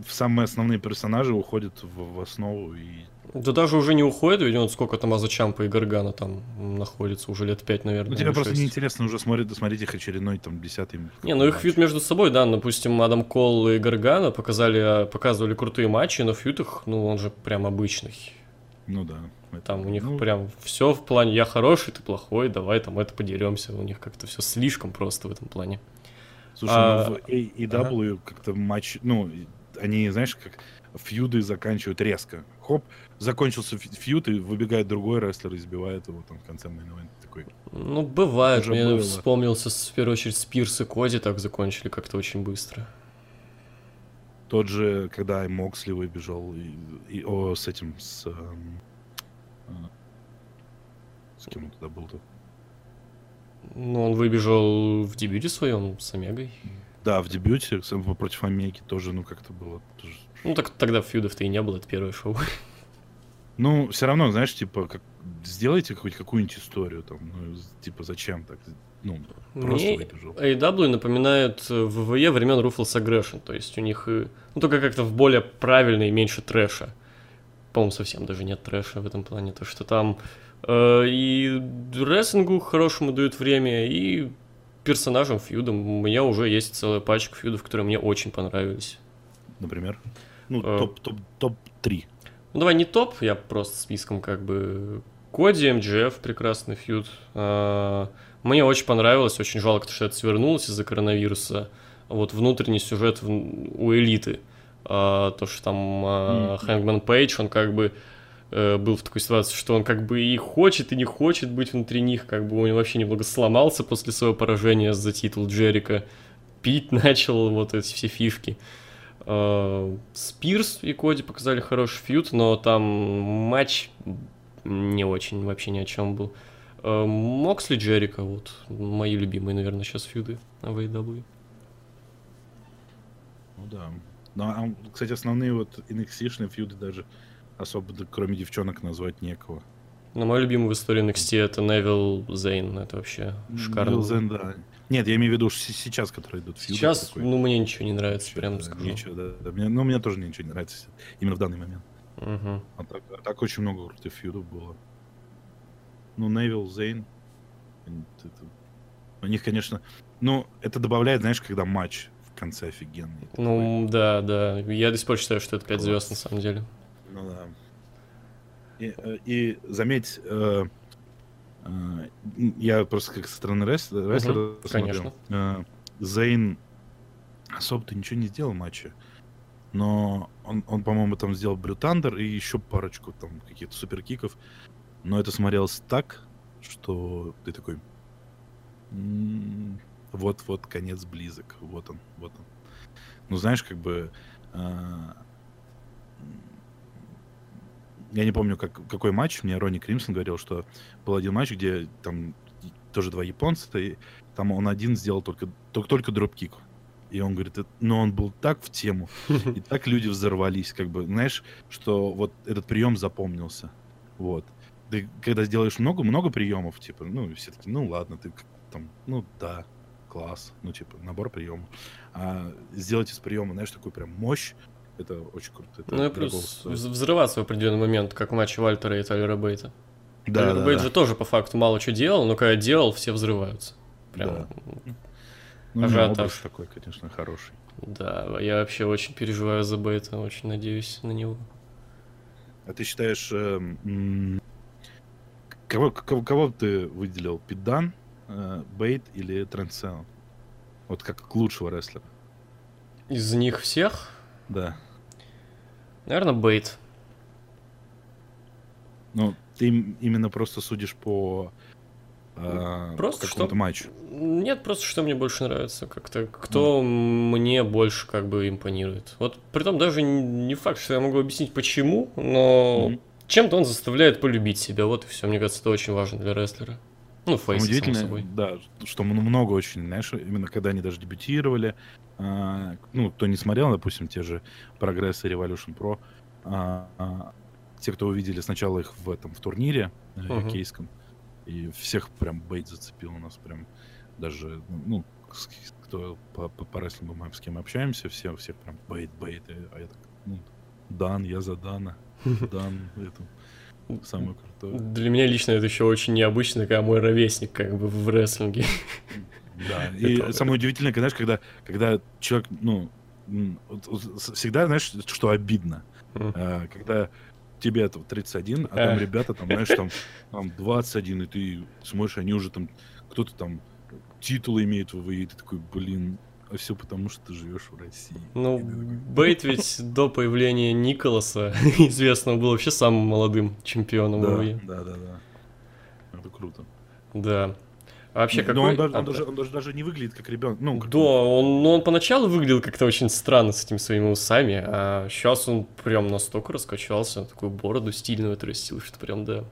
[SPEAKER 3] самые основные персонажи уходят в, в основу и
[SPEAKER 2] да даже уже не уходит, ведь он сколько там Азачампа и Гаргана там находится, уже лет пять, наверное.
[SPEAKER 3] Ну, тебе просто неинтересно уже смотреть, смотреть их очередной там десятый.
[SPEAKER 2] Не, ну их feud между собой, да, допустим, Адам Кол и Гаргано показали, показывали крутые матчи, но feud их, ну, он же прям обычный.
[SPEAKER 3] Ну да.
[SPEAKER 2] Там у них ну... прям все в плане я хороший, ты плохой, давай там это подеремся. У них как-то все слишком просто в этом плане.
[SPEAKER 3] Слушай, а... ну в AEW ага. как-то матч, ну, они, знаешь, как feud ы заканчивают резко. Хоп, закончился feud, и выбегает другой рестлер и избивает его там в конце main такой.
[SPEAKER 2] Ну, бывает. Уже Мне было. вспомнился, в первую очередь, Спирс и Коди так закончили как-то очень быстро.
[SPEAKER 3] Тот же, когда Моксли выбежал, и, и о, с этим, с... Эм, э, с кем он туда был-то?
[SPEAKER 2] Ну, он выбежал в дебюте своем с Омегой.
[SPEAKER 3] Да, в дебюте против Омеги тоже, ну, как-то было. Тоже...
[SPEAKER 2] Ну, так тогда фьюдов-то и не было, это первое шоу.
[SPEAKER 3] Ну, все равно, знаешь, типа, как, сделайте хоть какую-нибудь историю, там, ну, типа, зачем так? Ну,
[SPEAKER 2] просто Мне выбежал. AEW напоминает ВВЕ времен Ruthless Aggression, то есть у них, ну, только как-то в более правильной и меньше трэша. По-моему, совсем даже нет трэша в этом плане, то, что там э, и рестлингу хорошему дают время, и персонажам фьюдам. У меня уже есть целая пачка фьюдов, которые мне очень понравились.
[SPEAKER 3] Например? Ну, э, топ, топ, топ-3.
[SPEAKER 2] Ну, давай не топ, я просто списком как бы... Коди, МГФ, прекрасный фьюд. Э, мне очень понравилось, очень жалко, что это свернулось из-за коронавируса. Вот внутренний сюжет у элиты. Э, то, что там Хэнгман Пейдж, он как бы Э, был в такой ситуации, что он как бы и хочет, и не хочет быть внутри них, как бы он вообще немного сломался после своего поражения за титул Джерика, пить начал, вот эти все фишки. Э, Спирс и Коди показали хороший фьют, но там матч не очень, вообще ни о чем был. Э, Моксли Джерика, вот, мои любимые, наверное, сейчас фьюды на
[SPEAKER 3] AEW. Ну да. Ну, а, кстати, основные вот NXT-шные фьюды даже особо, кроме девчонок, назвать некого.
[SPEAKER 2] Ну, мой любимый в истории NXT это Невил Зейн. Это вообще шикарно. Невил Зейн,
[SPEAKER 3] да. Нет, я имею в виду сейчас, которые идут.
[SPEAKER 2] Сейчас, такой. ну, мне ничего не нравится, ничего, прям скажу.
[SPEAKER 3] Ничего, да, да. Мне, ну, мне тоже ничего не нравится именно в данный момент. Угу. А, так, а так очень много крутых фьюдов было. Ну, Невил Зейн. Это, у них, конечно... Ну, это добавляет, знаешь, когда матч в конце офигенный.
[SPEAKER 2] Ну, такой. да, да. Я до сих пор считаю, что это 5 звезд на самом деле. Ну да.
[SPEAKER 3] И, э, и заметь, э, я просто как со стороны рестлера, угу, смотрел. Э, Зейн особо-то ничего не сделал в матче. Но он, он по-моему, там сделал Брю Тандер и еще парочку там каких-то суперкиков. Но это смотрелось так, что ты такой... Вот-вот конец близок. Вот он, вот он. Ну, знаешь, как бы... Э, я не помню, как, какой матч, мне Ронни Кримсон говорил, что был один матч, где там тоже два японца, и там он один сделал только, только, только дропкик. И он говорит, но он был так в тему, и так люди взорвались, как бы, знаешь, что вот этот прием запомнился. Вот. Ты когда сделаешь много-много приемов, типа, ну, все таки ну ладно, ты там, ну да, класс, ну, типа, набор приемов. А сделать из приема, знаешь, такую прям мощь, это очень круто. Это
[SPEAKER 2] ну и плюс взрываться в определенный момент, как в матче Вальтера и Тайлера Бейта. Да, Тайлер да, Бейт да. же тоже по факту мало что делал, но когда делал, все взрываются. Прям да.
[SPEAKER 3] Ну, ажиотаж. такой, конечно, хороший.
[SPEAKER 2] Да, я вообще очень переживаю за Бейта, очень надеюсь на него.
[SPEAKER 3] А ты считаешь, э, кого, кого, кого ты выделил? Пидан, э, Бейт или Трансел? Вот как лучшего рестлера?
[SPEAKER 2] Из них всех?
[SPEAKER 3] Да.
[SPEAKER 2] Наверное, Бейт.
[SPEAKER 3] Ну, ты именно просто судишь по э, просто какому-то что... матчу.
[SPEAKER 2] Нет, просто что мне больше нравится. Как-то кто mm. мне больше как бы импонирует. Вот при том даже не факт, что я могу объяснить почему, но mm. чем-то он заставляет полюбить себя. Вот и все. Мне кажется, это очень важно для рестлера. Ну, фейс,
[SPEAKER 3] Удивительно, собой. да, что много очень, знаешь, именно когда они даже дебютировали, а, ну, кто не смотрел, допустим, те же Прогресс и Revolution Pro, а, а, те, кто увидели сначала их в этом, в турнире uh-huh. кейском, и всех прям бейт зацепил у нас прям даже, ну, кто по, по, по рестлингу мы с кем общаемся, все, всех прям бейт, бейт, а я так, ну, Дан, я за Дана, Дан, это Самое крутое.
[SPEAKER 2] Для меня лично это еще очень необычно, когда мой ровесник как бы в рестлинге.
[SPEAKER 3] Да, и это... самое удивительное, знаешь, когда, когда человек, ну, всегда, знаешь, что обидно, mm. когда тебе это 31, а там ребята, там, знаешь, там, там 21, и ты смотришь, они уже там, кто-то там титулы имеет в ВВЕ, и ты такой, блин, а все потому, что ты живешь в России.
[SPEAKER 2] Ну, Бейт ведь до появления Николаса известного был вообще самым молодым чемпионом
[SPEAKER 3] да. Да, да, да. Это круто.
[SPEAKER 2] Да. А вообще,
[SPEAKER 3] Но
[SPEAKER 2] какой...
[SPEAKER 3] он, даже,
[SPEAKER 2] а,
[SPEAKER 3] он, даже, он даже, даже не выглядит как ребенок. Ну, как
[SPEAKER 2] Да, он, ну, он поначалу выглядел как-то очень странно с этими своими усами, а сейчас он прям настолько раскачался, такую бороду стильную отрастил, что прям, да,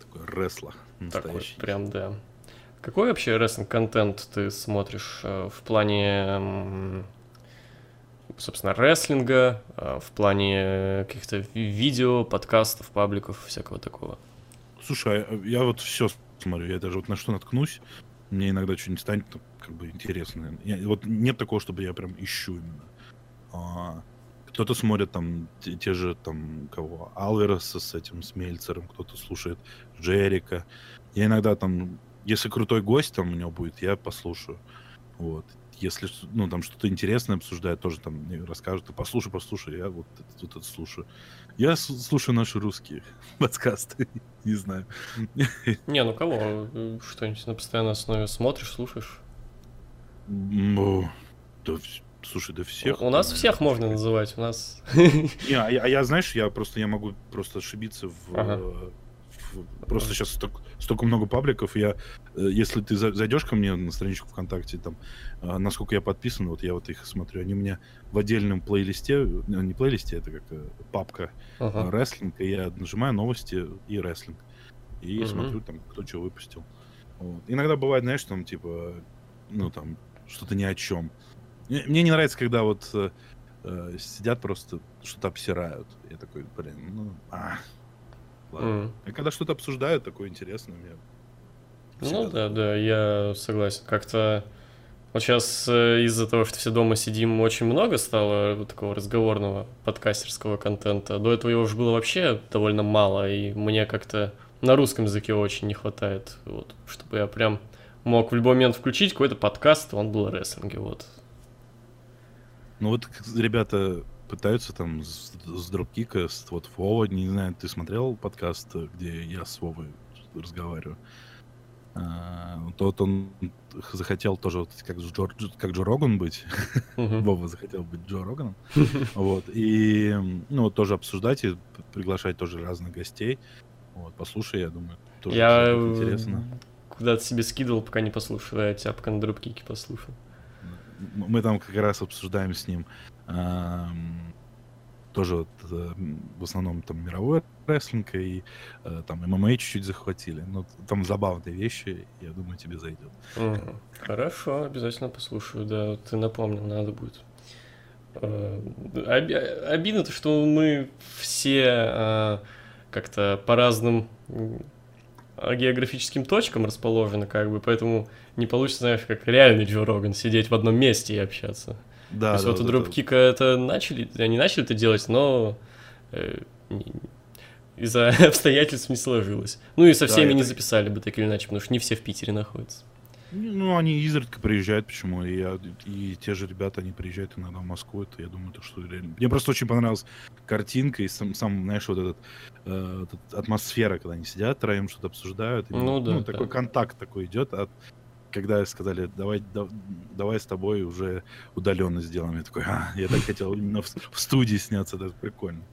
[SPEAKER 3] такой рестлер
[SPEAKER 2] такой,
[SPEAKER 3] настоящий.
[SPEAKER 2] прям, да. Какой вообще рестлинг-контент ты смотришь э, в плане, собственно, рестлинга, э, в плане каких-то ви- видео, подкастов, пабликов, всякого такого?
[SPEAKER 3] Слушай, а я вот все смотрю, я даже вот на что наткнусь, мне иногда что-нибудь станет как бы интересно. Я- вот нет такого, чтобы я прям ищу именно. А, кто-то смотрит там те, те же там кого Алверса с этим с Мельцером, кто-то слушает Джерика. Я иногда там, если крутой гость там у него будет, я послушаю. Вот. Если ну там что-то интересное обсуждает, тоже там расскажут, ты послушай, послушай, я вот это, вот это слушаю. Я слушаю наши русские подкасты, не знаю.
[SPEAKER 2] Не, ну кого? Что-нибудь на постоянной основе смотришь, слушаешь?
[SPEAKER 3] Да, слушай, да всех.
[SPEAKER 2] У нас всех можно называть, у нас...
[SPEAKER 3] Не, а я, а я, знаешь, я просто я могу просто ошибиться в, просто сейчас столько, столько много пабликов. Я, э, если ты за- зайдешь ко мне на страничку ВКонтакте, там, э, насколько я подписан, вот я вот их смотрю, они у меня в отдельном плейлисте, э, не плейлисте, это как папка
[SPEAKER 2] Ага.
[SPEAKER 3] рестлинг, и я нажимаю новости и рестлинг. И
[SPEAKER 2] Мгм.
[SPEAKER 3] смотрю там, кто что выпустил. Вот. Иногда бывает, знаешь, там, типа, ну, там, что-то ни о чем. Мне, не нравится, когда вот э, сидят просто, что-то обсирают. Я такой, блин, ну, а, ладно.
[SPEAKER 2] М.
[SPEAKER 3] А когда что-то обсуждают, такое интересное, мне
[SPEAKER 2] Ну да, да, я согласен. Как-то вот сейчас из-за того, что все дома сидим, очень много стало вот такого разговорного подкастерского контента. До этого его уже было вообще довольно мало, и мне как-то на русском языке очень не хватает, вот, чтобы я прям мог в любой момент включить какой-то подкаст, он был о рестлинге, вот.
[SPEAKER 3] Ну вот ребята пытаются там с, с дропкика, с, вот Вова, не знаю, ты смотрел подкаст, э, где я с Вовой разговариваю? А, тот он захотел тоже вот как Джо, как Джо Роган быть.
[SPEAKER 2] Мгм.
[SPEAKER 3] Вова захотел быть Джо Роганом. Вот. И, ну, тоже обсуждать и приглашать тоже разных гостей. Вот, послушай, я думаю, тоже
[SPEAKER 2] Я
[SPEAKER 3] интересно.
[SPEAKER 2] куда-то себе скидывал, пока не послушал, я тебя пока на дропкике послушал.
[SPEAKER 3] Мы там как раз обсуждаем с ним тоже вот, э, в основном там мировой рестлинг и э, там ММА чуть-чуть захватили. Ну, там забавные вещи, я думаю, тебе зайдет.
[SPEAKER 2] Хорошо, обязательно послушаю, да, ты напомнил, надо будет. Э, оби- Обидно то, что мы все э, как-то по разным а, географическим точкам расположены, как бы, поэтому не получится, знаешь, как реальный Джо Роган, сидеть в одном месте и общаться.
[SPEAKER 3] Да,
[SPEAKER 2] То есть
[SPEAKER 3] да,
[SPEAKER 2] вот у Дропкика это начали, они начали это делать, но э, из-за обстоятельств не сложилось. Ну и со
[SPEAKER 3] Да,
[SPEAKER 2] всеми не
[SPEAKER 3] это-
[SPEAKER 2] записали бы так или иначе, потому что не все в Питере находятся.
[SPEAKER 3] Не, Ну, они изредка приезжают, почему? И, я- и те же ребята, они приезжают иногда в Москву, это я думаю, то, что реально... Мне просто очень понравилась картинка и сам, сам знаешь, вот этот, э, эта атмосфера, когда они сидят троем, что-то обсуждают. и,
[SPEAKER 2] Ну да,
[SPEAKER 3] такой
[SPEAKER 2] да.
[SPEAKER 3] контакт такой идет, а когда сказали, давай, да- давай с тобой уже удаленно сделаем, я такой, а, я так хотел именно в, в студии сняться, это прикольно.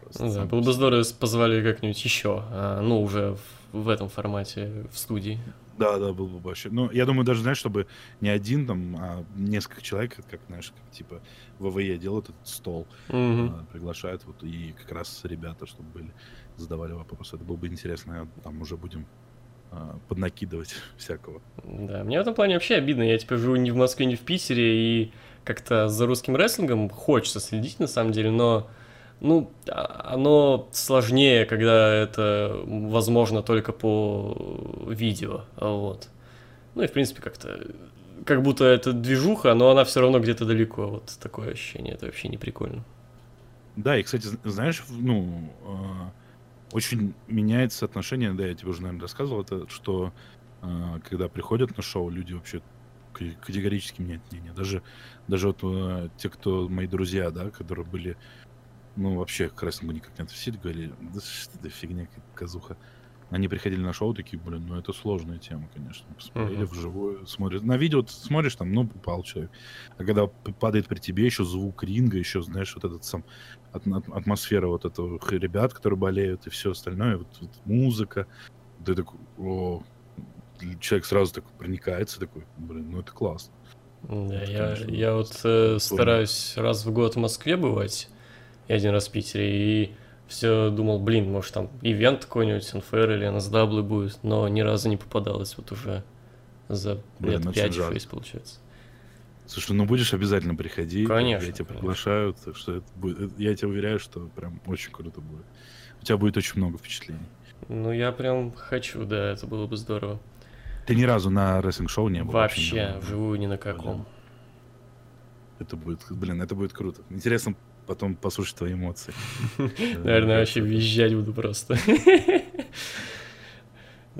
[SPEAKER 3] Просто
[SPEAKER 2] да, было бы здорово, если позвали как-нибудь еще, а, ну, уже в, в этом формате, в студии.
[SPEAKER 3] Да, да, был бы вообще. Ну, я думаю, даже, знаешь, чтобы не один там, а несколько человек, как, знаешь, как типа ВВЕ делают этот стол,
[SPEAKER 2] Мгм.
[SPEAKER 3] а, приглашают, вот, и как раз ребята, чтобы были, задавали вопросы. Это было бы интересно, там уже будем поднакидывать всякого.
[SPEAKER 2] Да, мне в этом плане вообще обидно. Я теперь живу не в Москве, не в Питере, и как-то за русским рестлингом хочется следить, на самом деле, но ну, а- оно сложнее, когда это возможно только по видео, вот. Ну и, в принципе, как-то как будто это движуха, но она все равно где-то далеко, вот такое ощущение, это вообще не прикольно.
[SPEAKER 3] Да, и, кстати, зн- знаешь, ну, а, очень меняется отношение, да, я тебе уже, наверное, рассказывал, это что а, когда приходят на шоу, люди вообще категорически меняют мнение. Даже, даже вот а, те, кто мои друзья, да, которые были, ну, вообще к рестлингу никак не относились, говорили, да что это фигня, какая-то казуха. они приходили на шоу, такие, блин, ну это сложная тема, конечно. Посмотрели
[SPEAKER 2] Мгм.
[SPEAKER 3] вживую, смотрят. На видео ты смотришь, там, ну, попал человек. А когда падает при тебе еще звук ринга, еще, знаешь, вот этот сам атмосфера вот этого ребят, которые болеют, и все остальное, вот, вот музыка. Ты такой, о, человек сразу такой проникается, такой, блин, ну это классно.
[SPEAKER 2] Да, я,
[SPEAKER 3] конечно,
[SPEAKER 2] я вот э, стараюсь раз в год в Москве бывать, и один раз в Питере, и все думал, блин, может там ивент какой-нибудь, NFR или NSW будет, но ни разу не попадалось вот уже за
[SPEAKER 3] Блин,
[SPEAKER 2] лет
[SPEAKER 3] очень
[SPEAKER 2] 5-6,
[SPEAKER 3] жаль.
[SPEAKER 2] получается.
[SPEAKER 3] Слушай, ну будешь обязательно приходи.
[SPEAKER 2] Конечно,
[SPEAKER 3] Я тебя
[SPEAKER 2] конечно.
[SPEAKER 3] приглашаю, так что это будет, я тебя уверяю, что прям очень круто будет. У тебя будет очень много впечатлений.
[SPEAKER 2] Ну, я прям хочу, да, это было бы здорово.
[SPEAKER 3] Ты ни разу на рестлинг-шоу не был?
[SPEAKER 2] Вообще,
[SPEAKER 3] ни-
[SPEAKER 2] вживую ни на каком.
[SPEAKER 3] Это будет, блин, это будет круто. Интересно потом послушать твои эмоции.
[SPEAKER 2] Наверное, вообще визжать буду просто.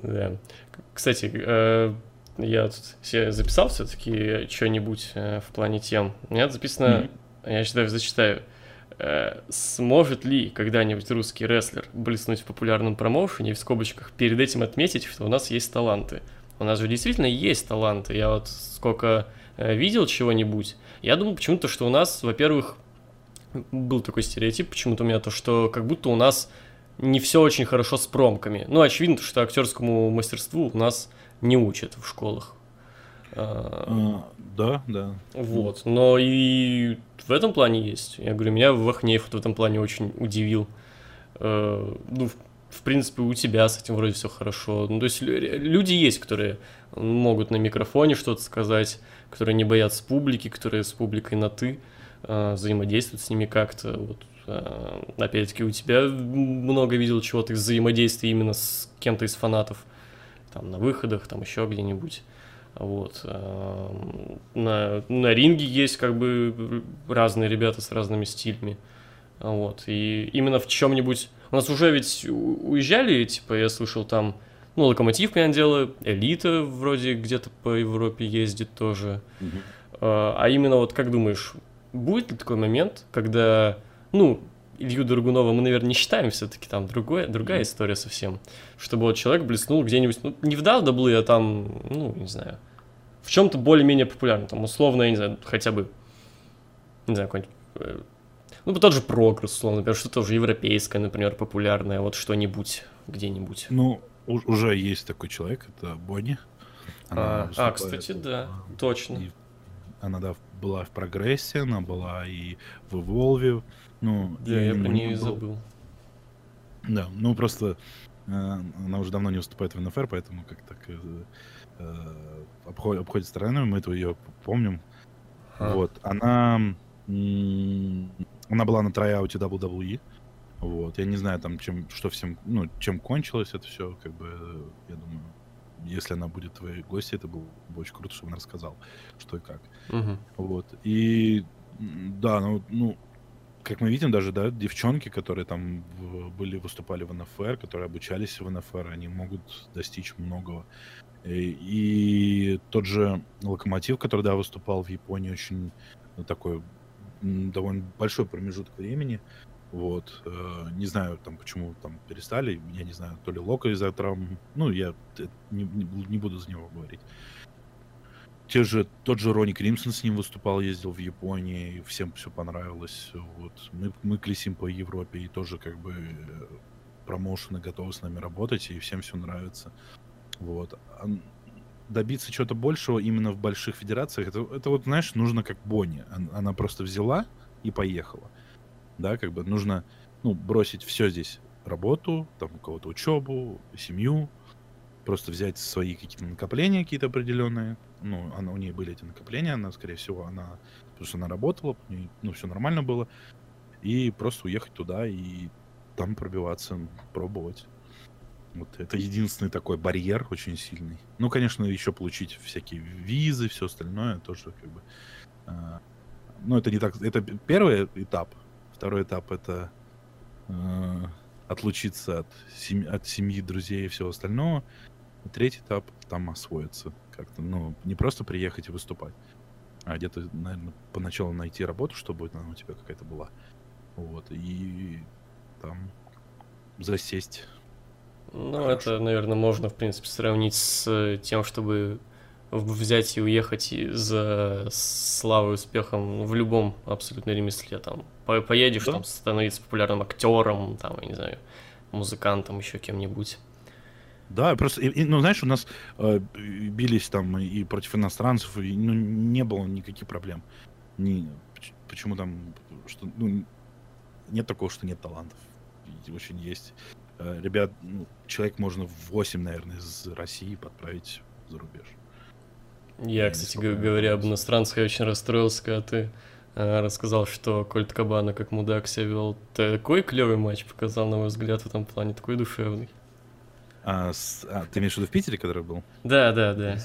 [SPEAKER 2] Да. Кстати, э, я тут себе записал все-таки что-нибудь э, в плане тем. У меня записано, я считаю, зачитаю. Э, Сможет ли когда-нибудь русский рестлер блеснуть в популярном промоушене и в скобочках перед этим отметить, что у нас есть таланты? У нас же действительно есть таланты. Я вот сколько э, видел чего-нибудь, я думаю почему-то, что у нас, во-первых, был такой стереотип почему-то у меня, то, что как будто у нас не все очень хорошо с промками. Ну, очевидно, что актерскому мастерству у нас не учат в школах. А,
[SPEAKER 3] А, Да, да.
[SPEAKER 2] Вот, но и в этом плане есть. Я говорю, меня Вахнеев в этом плане очень удивил. Э, Ну, в- принципе, у тебя с этим вроде все хорошо. Ну, то есть лю- люди есть, которые могут на микрофоне что-то сказать, которые не боятся публики, которые с публикой на «ты», взаимодействуют с ними как-то. Вот, опять-таки, у тебя много видел чего-то из взаимодействия именно с кем-то из фанатов. Там на выходах, там еще где-нибудь. Вот. эм, На, на ринге есть как бы разные ребята с разными стилями. Вот. И именно в чем-нибудь... У нас уже ведь уезжали, типа, я слышал там, ну, Локомотив, понятное дело, Элита вроде где-то по Европе ездит тоже. А а именно вот как думаешь, будет ли такой момент, когда, ну, Илью Дургунова мы, наверное, не считаем все-таки там другое, другая история совсем, чтобы вот человек блеснул где-нибудь, ну, не в WWE, а там, ну, не знаю, в чем-то более-менее популярном, там, условно, я не знаю, хотя бы, не знаю, какой-нибудь, э, ну, тот же прогресс, условно, например, что-то уже европейское, например, популярное, вот что-нибудь где-нибудь.
[SPEAKER 3] Ну, уже есть такой человек, это Бонни. Она
[SPEAKER 2] А, а, кстати, да, точно.
[SPEAKER 3] и Она, да, была в прогрессе, она была и в Evolve. Ну,
[SPEAKER 2] Да, я про нее
[SPEAKER 3] был-
[SPEAKER 2] забыл.
[SPEAKER 3] Да, ну просто э, она уже давно не выступает в НФР, поэтому как так э, э, обход- обходит стороной, мы этого ее помним.
[SPEAKER 2] А.
[SPEAKER 3] Вот, она, она была на трайауте WWE. Вот, я не знаю там, чем, что всем, ну, чем кончилось это все, как бы, я думаю, если она будет твоей гостьей, это было бы очень круто, чтобы она рассказала, что и как.
[SPEAKER 2] Мгм.
[SPEAKER 3] Вот. И да, ну, ну, как мы видим, даже, да, девчонки, которые там были, выступали в НФР, которые обучались в НФР, они могут достичь многого. И, тот же Локомотив, который, да, выступал в Японии, очень ну, такой довольно большой промежуток времени. Вот. э, Не знаю, там, почему там перестали. Я не знаю, то ли Лока из-за травм. Ну, я т- не, не буду за него говорить. Те же, тот же Ронни Кримсон с ним выступал, ездил в Японии, всем все понравилось. Вот. Мы, мы колесим по Европе, и тоже как бы промоушены готовы с нами работать, и всем все нравится. Вот. Добиться чего-то большего именно в больших федерациях, это, это вот, знаешь, нужно как Бонни. Она просто взяла и поехала. Да, как бы нужно, ну, бросить все здесь. Работу, там у кого-то учебу, семью, просто взять свои какие-то накопления какие-то определенные. Ну, она, у нее были эти накопления, она, скорее всего, она, потому что она работала, у нее, ну, все нормально было. И просто уехать туда и там пробиваться, пробовать. Вот это единственный такой барьер очень сильный. Ну, конечно, еще получить всякие визы, все остальное тоже как бы. а, ну, это не так. Это первый этап. Второй этап это э, отлучиться от, семьи, от семьи, друзей и всего остального. И третий этап там освоиться как-то. Ну, не просто приехать и выступать, а где-то, наверное, поначалу найти работу, чтобы она у тебя какая-то была. Вот. И там засесть.
[SPEAKER 2] Ну,
[SPEAKER 3] Хорошо.
[SPEAKER 2] это, наверное, можно, в принципе, сравнить с тем, чтобы взять и уехать за славой и успехом в любом абсолютно ремесле. Там по- поедешь,
[SPEAKER 3] Да.
[SPEAKER 2] там становиться популярным актером, там, я не знаю, музыкантом, еще кем-нибудь.
[SPEAKER 3] Да, просто, и- и, ну, знаешь, у нас э, бились там и против иностранцев, и ну, не было никаких проблем. Ни, поч- почему там, что, ну, нет такого, что нет талантов. Очень есть. Э, Ребят, ну, человек можно в 8, наверное, из России подправить за рубеж.
[SPEAKER 2] Я,
[SPEAKER 3] Я
[SPEAKER 2] кстати,
[SPEAKER 3] не
[SPEAKER 2] говоря об иностранцах, я очень расстроился, когда ты э, рассказал, что Кольт Кабана как мудак себя вел. Такой клевый матч показал, на мой взгляд, в этом плане, такой душевный.
[SPEAKER 3] А, с- а, ты имеешь в виду в Питере, который был?
[SPEAKER 2] Да, да, да.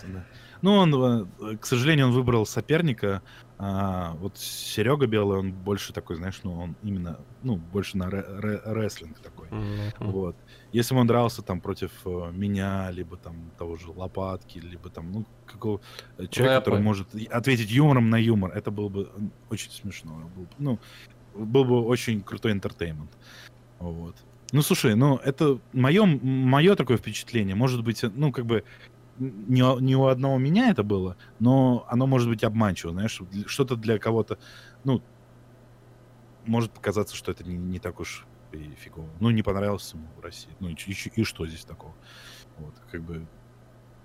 [SPEAKER 3] Ну, он, э, к сожалению, он выбрал соперника. а, вот Серега Белый, он больше такой, знаешь, ну, он именно, ну, больше на ре- ре- рестлинг такой.
[SPEAKER 2] Мгм.
[SPEAKER 3] Вот. Если бы он дрался там против э, меня, либо там того же Лопатки, либо там, ну, какого э, человека,
[SPEAKER 2] я
[SPEAKER 3] который может ответить юмором на юмор, это было бы очень смешно. Был бы, ну, был бы очень крутой интертеймент. Вот. Ну, слушай, ну, это мое, мое такое впечатление. Может быть, э, ну, как бы не, не у одного меня это было, но оно может быть обманчиво, знаешь, что-то для кого-то, ну, может показаться, что это не, не так уж фигово. Ну, не понравилось ему в России. Ну, и, и и что здесь такого? Вот, как бы,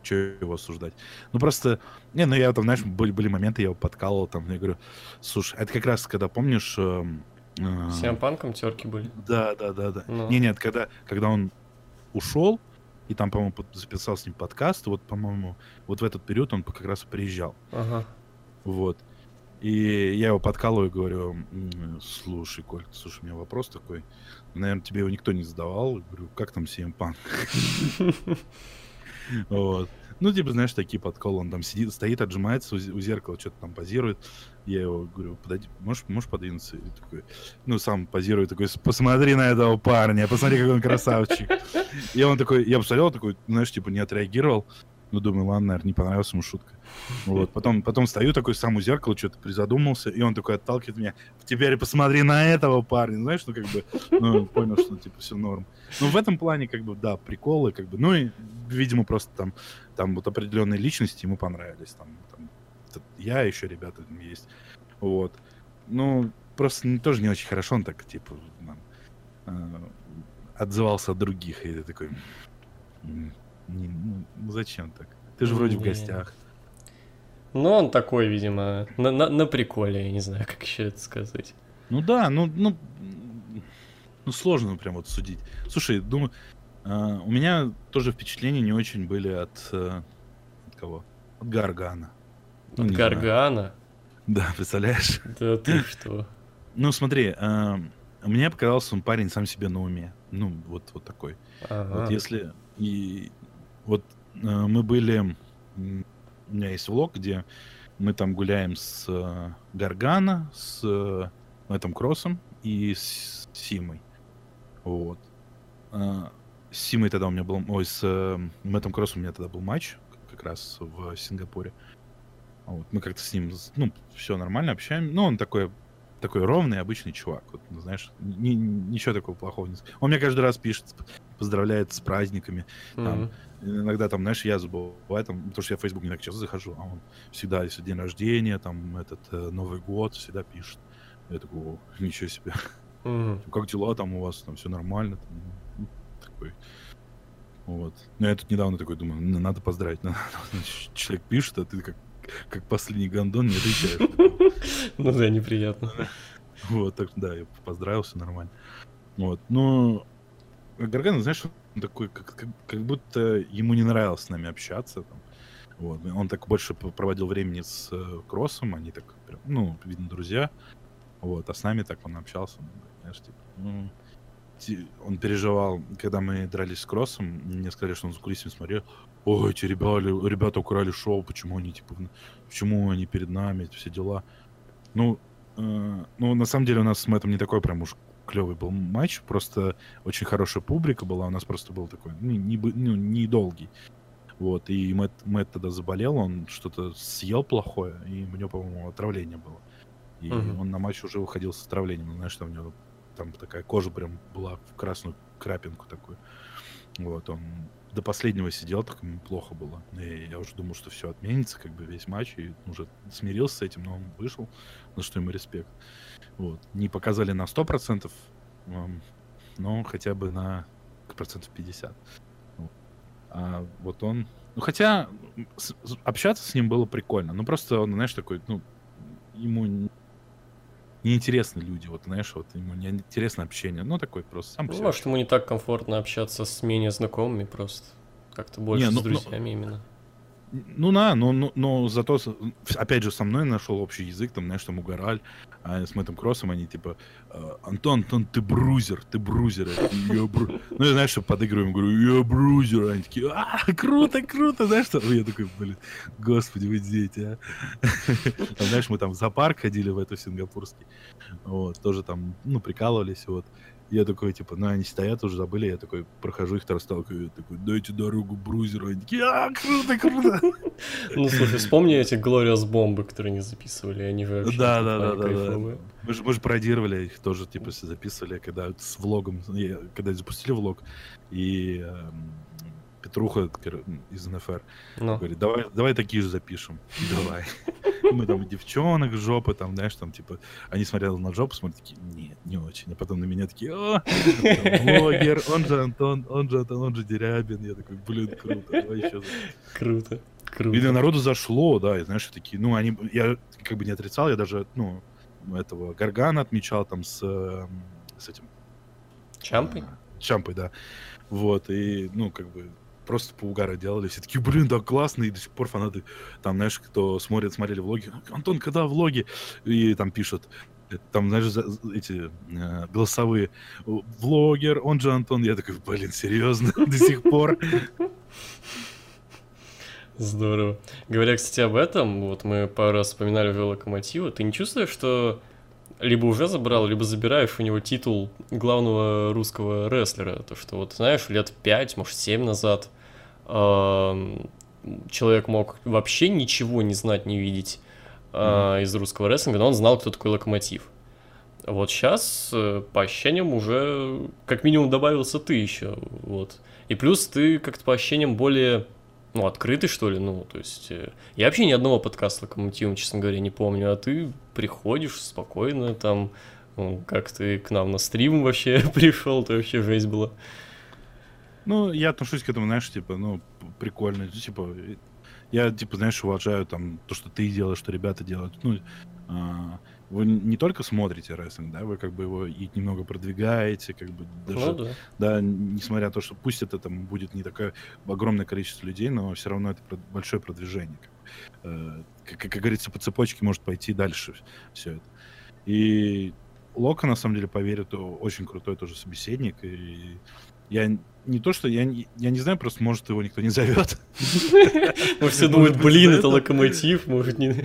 [SPEAKER 3] что его осуждать? Ну, просто, не, ну, я там, знаешь, были, были моменты, я его подкалывал, там, я говорю, слушай, это как раз, когда, помнишь... эм, э,
[SPEAKER 2] С панком терки были.
[SPEAKER 3] да, да, да, да.
[SPEAKER 2] Ну.
[SPEAKER 3] Не, нет, когда, когда он ушел, и там, по-моему, записал с ним подкаст, вот, по-моему, вот в этот период он как раз приезжал.
[SPEAKER 2] Ага.
[SPEAKER 3] Вот. И я его подкалываю и говорю, «М, слушай, Коль, слушай, у меня вопрос такой. Наверное, тебе его никто не задавал. Я Говорю, как там CM Punk? Вот. Ну, типа, знаешь, такие подколы. Он там сидит, стоит, отжимается у, зе- у зеркала, что-то там позирует. Я его говорю, подойди, можешь, можешь подвинуться? И такой, ну, сам позирует, такой, посмотри на этого парня, посмотри, какой он красавчик. И он такой, я посмотрел, такой, знаешь, типа, не отреагировал. Ну, думаю, ладно, наверное, не понравилась ему шутка. Вот, потом, потом стою такой сам у зеркала, что-то призадумался, и он такой отталкивает меня. Теперь посмотри на этого парня, знаешь, ну, как бы, ну, понял, что, типа, все норм. Ну, в этом плане, как бы, да, приколы, как бы, ну, и, видимо, просто там, там вот определенные личности ему понравились, там, там, я, еще ребята там есть, вот. Ну, просто не- тоже не очень хорошо, он так, типа, нам, э, отзывался от других, и такой, «М, не, ну, зачем так? Ты же вроде в
[SPEAKER 2] Не.
[SPEAKER 3] гостях.
[SPEAKER 2] Ну, он такой, видимо, на, на, на приколе, я не знаю, как еще это сказать.
[SPEAKER 3] Ну да, ну, ну, ну сложно прям вот судить. Слушай, думаю, а, у меня тоже впечатления не очень были от, э, от кого? От Гаргана. Ну,
[SPEAKER 2] От
[SPEAKER 3] не знаю.
[SPEAKER 2] Гаргана?
[SPEAKER 3] Да, представляешь?
[SPEAKER 2] Да ты что?
[SPEAKER 3] Ну смотри, а, мне показался он парень сам себе на уме. Ну, вот, вот такой.
[SPEAKER 2] Ага.
[SPEAKER 3] Вот если... И вот э, мы были... У меня есть влог, где мы там гуляем с э, Гаргана, с э, Мэттом Кроссом и с Симой. Вот. А, С Симой тогда у меня был... Ой, с э, Мэттом Кроссом у меня тогда был матч как раз в Сингапуре. Вот. Мы как-то с ним, ну, все нормально общаем. Ну, он такой такой ровный, обычный чувак. Вот, ну, знаешь, ни- ничего такого плохого не... Он мне каждый раз пишет, поздравляет с праздниками. там,
[SPEAKER 2] Мгм.
[SPEAKER 3] Иногда там, знаешь, я забываю, там, потому что я в Facebook не так часто захожу, а он всегда, если день рождения, там, этот, э, Новый год, всегда пишет. Я такой, «О, ничего себе.
[SPEAKER 2] Мгм.
[SPEAKER 3] Как дела там у вас, там все нормально? Там, ну, такой. Вот. Но я тут недавно такой думаю, «Ну, надо поздравить. надо». Человек пишет, а ты как, как последний гондон не отвечаешь.
[SPEAKER 2] Ну да, неприятно.
[SPEAKER 3] Вот, так да, я поздравил, все нормально. Вот, ну, Гарган, знаешь, такой, как, как, как будто ему не нравилось с нами общаться. Там. Вот, он так больше проводил времени с э, Кроссом, они так, прям, ну, видно, друзья. Вот, а с нами так он общался, ну, знаешь, типа, ну, он переживал, когда мы дрались с Кроссом, мне сказали, что он за кулисами смотрел, ой, эти ребята, ребята украли шоу, почему они, типа, почему они перед нами, все дела. Ну, Э, Ну, на самом деле у нас с Мэттом не такой прям уж клевый был матч, просто очень хорошая публика была, у нас просто был такой, ну, не, ну. Вот, и Мэтт, Мэтт тогда заболел, он что-то съел плохое, и у него, по-моему, отравление было. И
[SPEAKER 2] Мгм.
[SPEAKER 3] он на матч уже выходил с отравлением, знаешь, там у него там такая кожа прям была в красную крапинку такую. Вот, он до последнего сидел, так ему плохо было. И я уже думал, что все отменится, как бы весь матч, и уже смирился с этим, но он вышел, на что ему респект. Вот. Не показали на 100%, но хотя бы на процентов 50. А вот он... Ну, хотя общаться с ним было прикольно. Ну, просто он, знаешь, такой, ну, ему неинтересны люди, вот, знаешь, вот ему неинтересно общение. Ну, такой просто сам
[SPEAKER 2] Ну, может, ему не так комфортно общаться с менее знакомыми просто. Как-то больше не, ну, с ну друзьями ну, именно.
[SPEAKER 3] Ну да, но, но, но зато, опять же, со мной нашел общий язык, там, знаешь, там угорали, а с Мэттом Кроссом они типа, «А, Антон, Антон, ты брузер, ты брузер. Я бру... Ну, я, знаешь, что подыгрываем, говорю, я брузер. Они такие, а, круто, круто, знаешь, что? Я такой, блин, господи, вы дети, а. Там, знаешь, мы там в зоопарк ходили в эту сингапурский, вот, тоже там, ну, прикалывались, вот. Я такой, типа, ну, они стоят, уже забыли, я такой, прохожу их расталкиваю, такой, дайте дорогу брузеру. Они такие, а, круто, круто.
[SPEAKER 2] Ну, слушай, вспомни эти Glorious бомбы, которые они записывали, они вообще
[SPEAKER 3] Да, да, да, да, да. Мы же, мы же пародировали их тоже, типа, записывали, когда с влогом, когда запустили влог, и эм, Петруха из НФР ну. говорит, давай, давай такие же запишем. Давай. Мы там девчонок, жопы, там, знаешь, там, типа, они смотрели на жопу, смотрят, такие, нет, не очень. А потом на меня такие, о, блогер, он же Антон, он же Антон, он же Дерябин. Я такой, блин, круто, давай еще.
[SPEAKER 2] Круто, круто.
[SPEAKER 3] И народу зашло, да, и знаешь, такие, ну, они, я как бы не отрицал, я даже, ну, этого Гаргана отмечал там с, эм, с этим...
[SPEAKER 2] Чампой?
[SPEAKER 3] Чампой, да. Вот, и, ну, как бы, просто по угара делали. Все такие, блин, да классно, и до сих пор фанаты, там, знаешь, кто смотрит, смотрели влоги, Антон, когда влоги? И там пишут, там, знаешь, эти э, голосовые, влогер, он же Антон. Я такой, блин, серьезно, до сих пор.
[SPEAKER 2] Здорово. Говоря, кстати, об этом, вот мы пару раз вспоминали Локомотива, ты не чувствуешь, что либо уже забрал, либо забираешь у него титул главного русского рестлера. То, что вот, знаешь, лет 5, может, 7 назад человек мог вообще ничего не знать, не видеть mm-hmm. из русского рестлинга, но он знал, кто такой локомотив. Вот сейчас э, по ощущениям уже как минимум добавился ты еще, вот. И плюс ты как-то по ощущениям более, ну, открытый, что ли, ну, то есть... Э, я вообще ни одного подкаста локомотивом, честно говоря, не помню, а ты приходишь спокойно там, ну, как ты к нам на стрим вообще пришел, то вообще жесть была.
[SPEAKER 3] Ну, я отношусь к этому, знаешь, типа, ну, прикольно. Типа, я, типа, знаешь, уважаю там то, что ты делаешь, что ребята делают. Ну, а, вы не только смотрите рестлинг, да, вы как бы его и немного продвигаете, как бы даже, ну, да. да, несмотря на то, что пусть это там будет не такое огромное количество людей, но все равно это большое продвижение. Как, э, как, как говорится, по цепочке может пойти дальше все это. И Лока, на самом деле, поверит, очень крутой тоже собеседник, и я не то, что я, я не знаю, просто может его никто не зовет.
[SPEAKER 2] Мы все думают, блин, это локомотив, может не...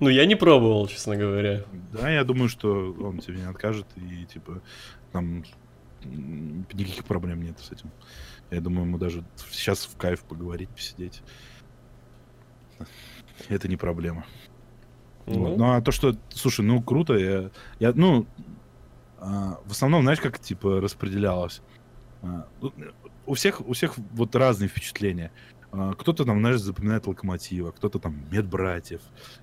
[SPEAKER 2] Ну, я не пробовал, честно говоря.
[SPEAKER 3] Да, я думаю, что он тебе не откажет, и типа там никаких проблем нет с этим. Я думаю, ему даже сейчас в кайф поговорить, посидеть. Это не проблема. Ну, ну а то, что, слушай, ну круто, я, я ну, а, в основном, знаешь, как типа распределялось? А, ну, у всех, у всех вот разные впечатления. А, кто-то там, знаешь, запоминает Локомотива, кто-то там Медбратьев,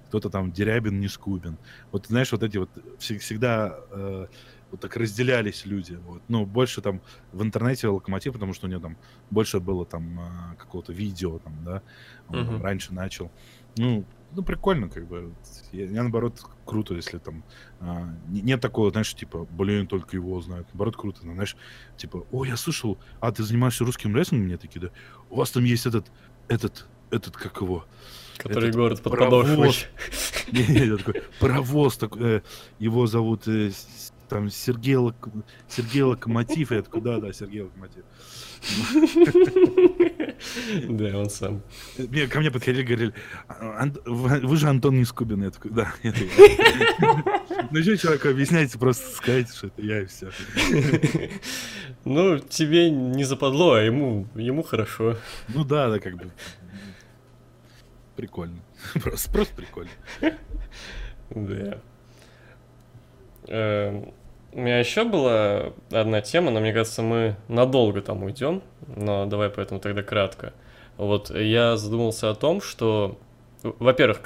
[SPEAKER 3] кто-то там Дерябин, Нескубин. Вот, знаешь, вот эти вот всегда э, вот так разделялись люди. Вот. Ну, больше там в интернете Локомотив, потому что у него там больше было там э, какого-то видео, там, да, он uh-huh. раньше начал. Ну, ну, прикольно, как бы. Я, я наоборот, круто, если там а, нет такого, знаешь, типа, блин, только его знают. Наоборот, круто, ну, знаешь, типа, о, я слышал, а ты занимаешься русским рестлингом? Мне такие, да. У вас там есть этот, этот, этот, как его?
[SPEAKER 2] Который этот город под
[SPEAKER 3] такой паровоз, такой, э, его зовут э, там Сергей, Лок... Сергей Локомотив. Я такой, да, да, Сергей Локомотив.
[SPEAKER 2] Да, он сам.
[SPEAKER 3] Мне, ко мне подходили, говорили, вы же Антон Нескубин. Я такой, да. Ну что человеку объясняйте, просто скажите, что это я и все.
[SPEAKER 2] Ну, тебе не западло, а ему, ему хорошо.
[SPEAKER 3] Ну да, да, как бы. Прикольно. Просто, просто прикольно.
[SPEAKER 2] Да. У меня еще была одна тема, но мне кажется, мы надолго там уйдем, но давай поэтому тогда кратко. Вот я задумался о том, что, во-первых,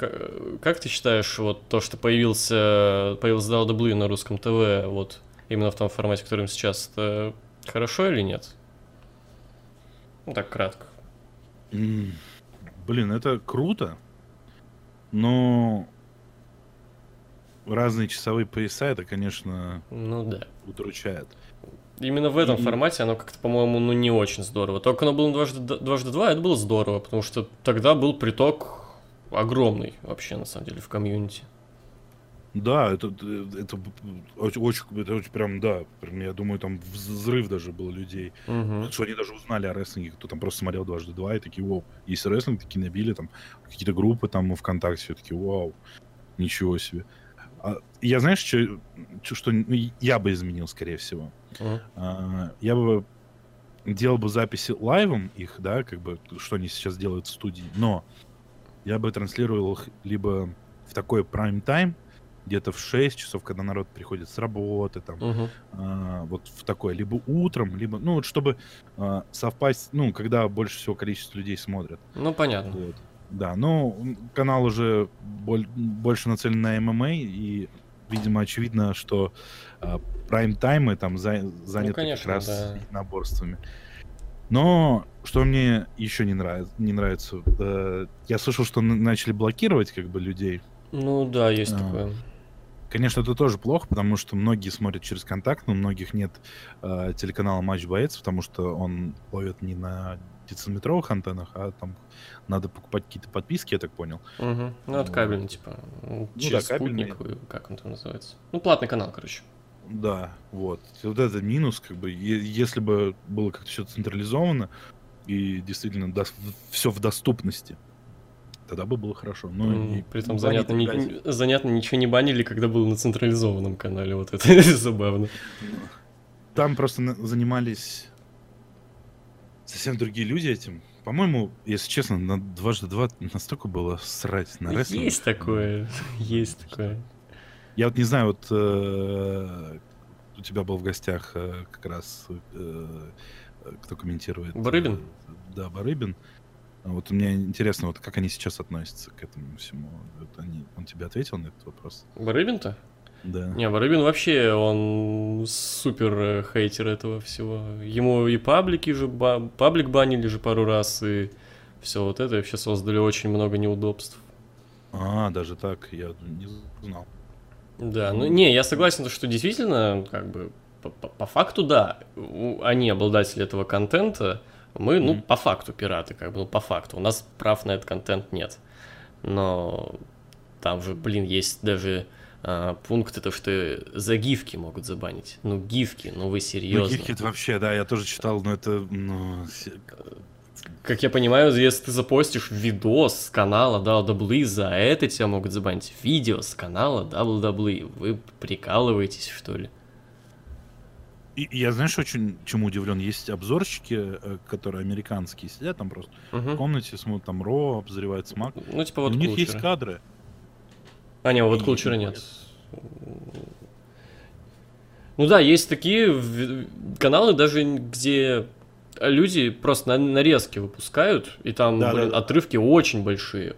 [SPEAKER 2] как ты считаешь, вот то, что появился, появился WWE на русском ТВ, вот именно в том формате, в котором сейчас, это хорошо или нет? Ну так кратко.
[SPEAKER 3] Блин, это круто, но разные часовые пояса, это, конечно,
[SPEAKER 2] ну да,
[SPEAKER 3] удручает.
[SPEAKER 2] Именно в этом и... формате оно как-то, по-моему, ну не очень здорово. Только оно было дважды, дважды два, это было здорово, потому что тогда был приток огромный вообще, на самом деле, в комьюнити.
[SPEAKER 3] Да, это, это, очень, это очень прям, да, прям, я думаю, там взрыв даже был людей. Угу. Что они даже узнали о рестлинге, кто там просто смотрел дважды два, и такие, вау, есть рестлинг, такие набили, там, какие-то группы там ВКонтакте, все такие, вау, ничего себе. А, я знаешь, что, что ну, я бы изменил, скорее всего? Uh-huh. Я бы делал бы записи лайвом их, да, как бы, что они сейчас делают в студии, но я бы транслировал их либо в такой прайм-тайм, где-то в 6 часов, когда народ приходит с работы, там, uh-huh. а, вот в такое, либо утром, либо, ну, вот чтобы а, совпасть, ну, когда больше всего количество людей смотрят.
[SPEAKER 2] Ну, понятно.
[SPEAKER 3] Вот. Да, ну, канал уже боль, больше нацелен на ММА, и, видимо, очевидно, что э, прайм-таймы там за, заняты ну, конечно, как раз да. наборствами. Но что мне еще не нравится, не нравится, э, я слышал, что начали блокировать как бы людей.
[SPEAKER 2] Ну да, есть а, такое.
[SPEAKER 3] Конечно, это тоже плохо, потому что многие смотрят через контакт, но у многих нет э, телеканала Матч Боец, потому что он ловит не на дециметровых антеннах, а там надо покупать какие-то подписки, я так понял.
[SPEAKER 2] Угу. Ну, это кабельный, типа, ну, через да, спутник, как он там называется. Ну, платный канал, короче.
[SPEAKER 3] Да, вот. И вот это минус, как бы, если бы было как-то все централизовано и действительно до, все в доступности, тогда бы было хорошо. Ну, mm,
[SPEAKER 2] и при этом занятно, не, занятно, ничего не банили, когда был на централизованном канале, вот это забавно.
[SPEAKER 3] Там просто занимались совсем другие люди этим. По-моему, если честно, на дважды два настолько было срать на рестлинг.
[SPEAKER 2] Есть такое, есть такое.
[SPEAKER 3] Я вот не знаю, вот э, у тебя был в гостях э, как раз э, кто комментирует.
[SPEAKER 2] Барыбин?
[SPEAKER 3] Да, Барыбин. Вот мне интересно, вот как они сейчас относятся к этому всему. Вот они, он тебе ответил на этот вопрос?
[SPEAKER 2] Барыбин-то?
[SPEAKER 3] Да.
[SPEAKER 2] Не, Барыбин вообще, он супер э, хейтер этого всего. Ему и паблики же, паблик банили же пару раз, и все вот это, и вообще создали очень много неудобств.
[SPEAKER 3] А, даже так, я не знал.
[SPEAKER 2] Да, ну не, я согласен, что действительно, как бы, по, по факту, да, они обладатели этого контента, мы, ну, mm-hmm. по факту пираты, как бы, ну, по факту. У нас прав на этот контент нет. Но там же, блин, есть даже а, пункт это, что за гифки могут забанить. Ну, гифки, ну вы серьезно. Ну, гифки
[SPEAKER 3] это вообще, да, я тоже читал, но это, ну...
[SPEAKER 2] Как я понимаю, если ты запостишь видос с канала WWE, за это тебя могут забанить. Видео с канала WWE. Вы прикалываетесь, что ли?
[SPEAKER 3] И, я, знаешь, очень чему удивлен. Есть обзорщики, э, которые американские, сидят там просто угу. в комнате, смотрят там Ро, обозревают смак.
[SPEAKER 2] Ну, типа вот
[SPEAKER 3] У них есть кадры.
[SPEAKER 2] А, не, вот Кулчера нет. Ну да, есть такие каналы даже, где люди просто нарезки выпускают, и там, да, блин, да. отрывки очень большие.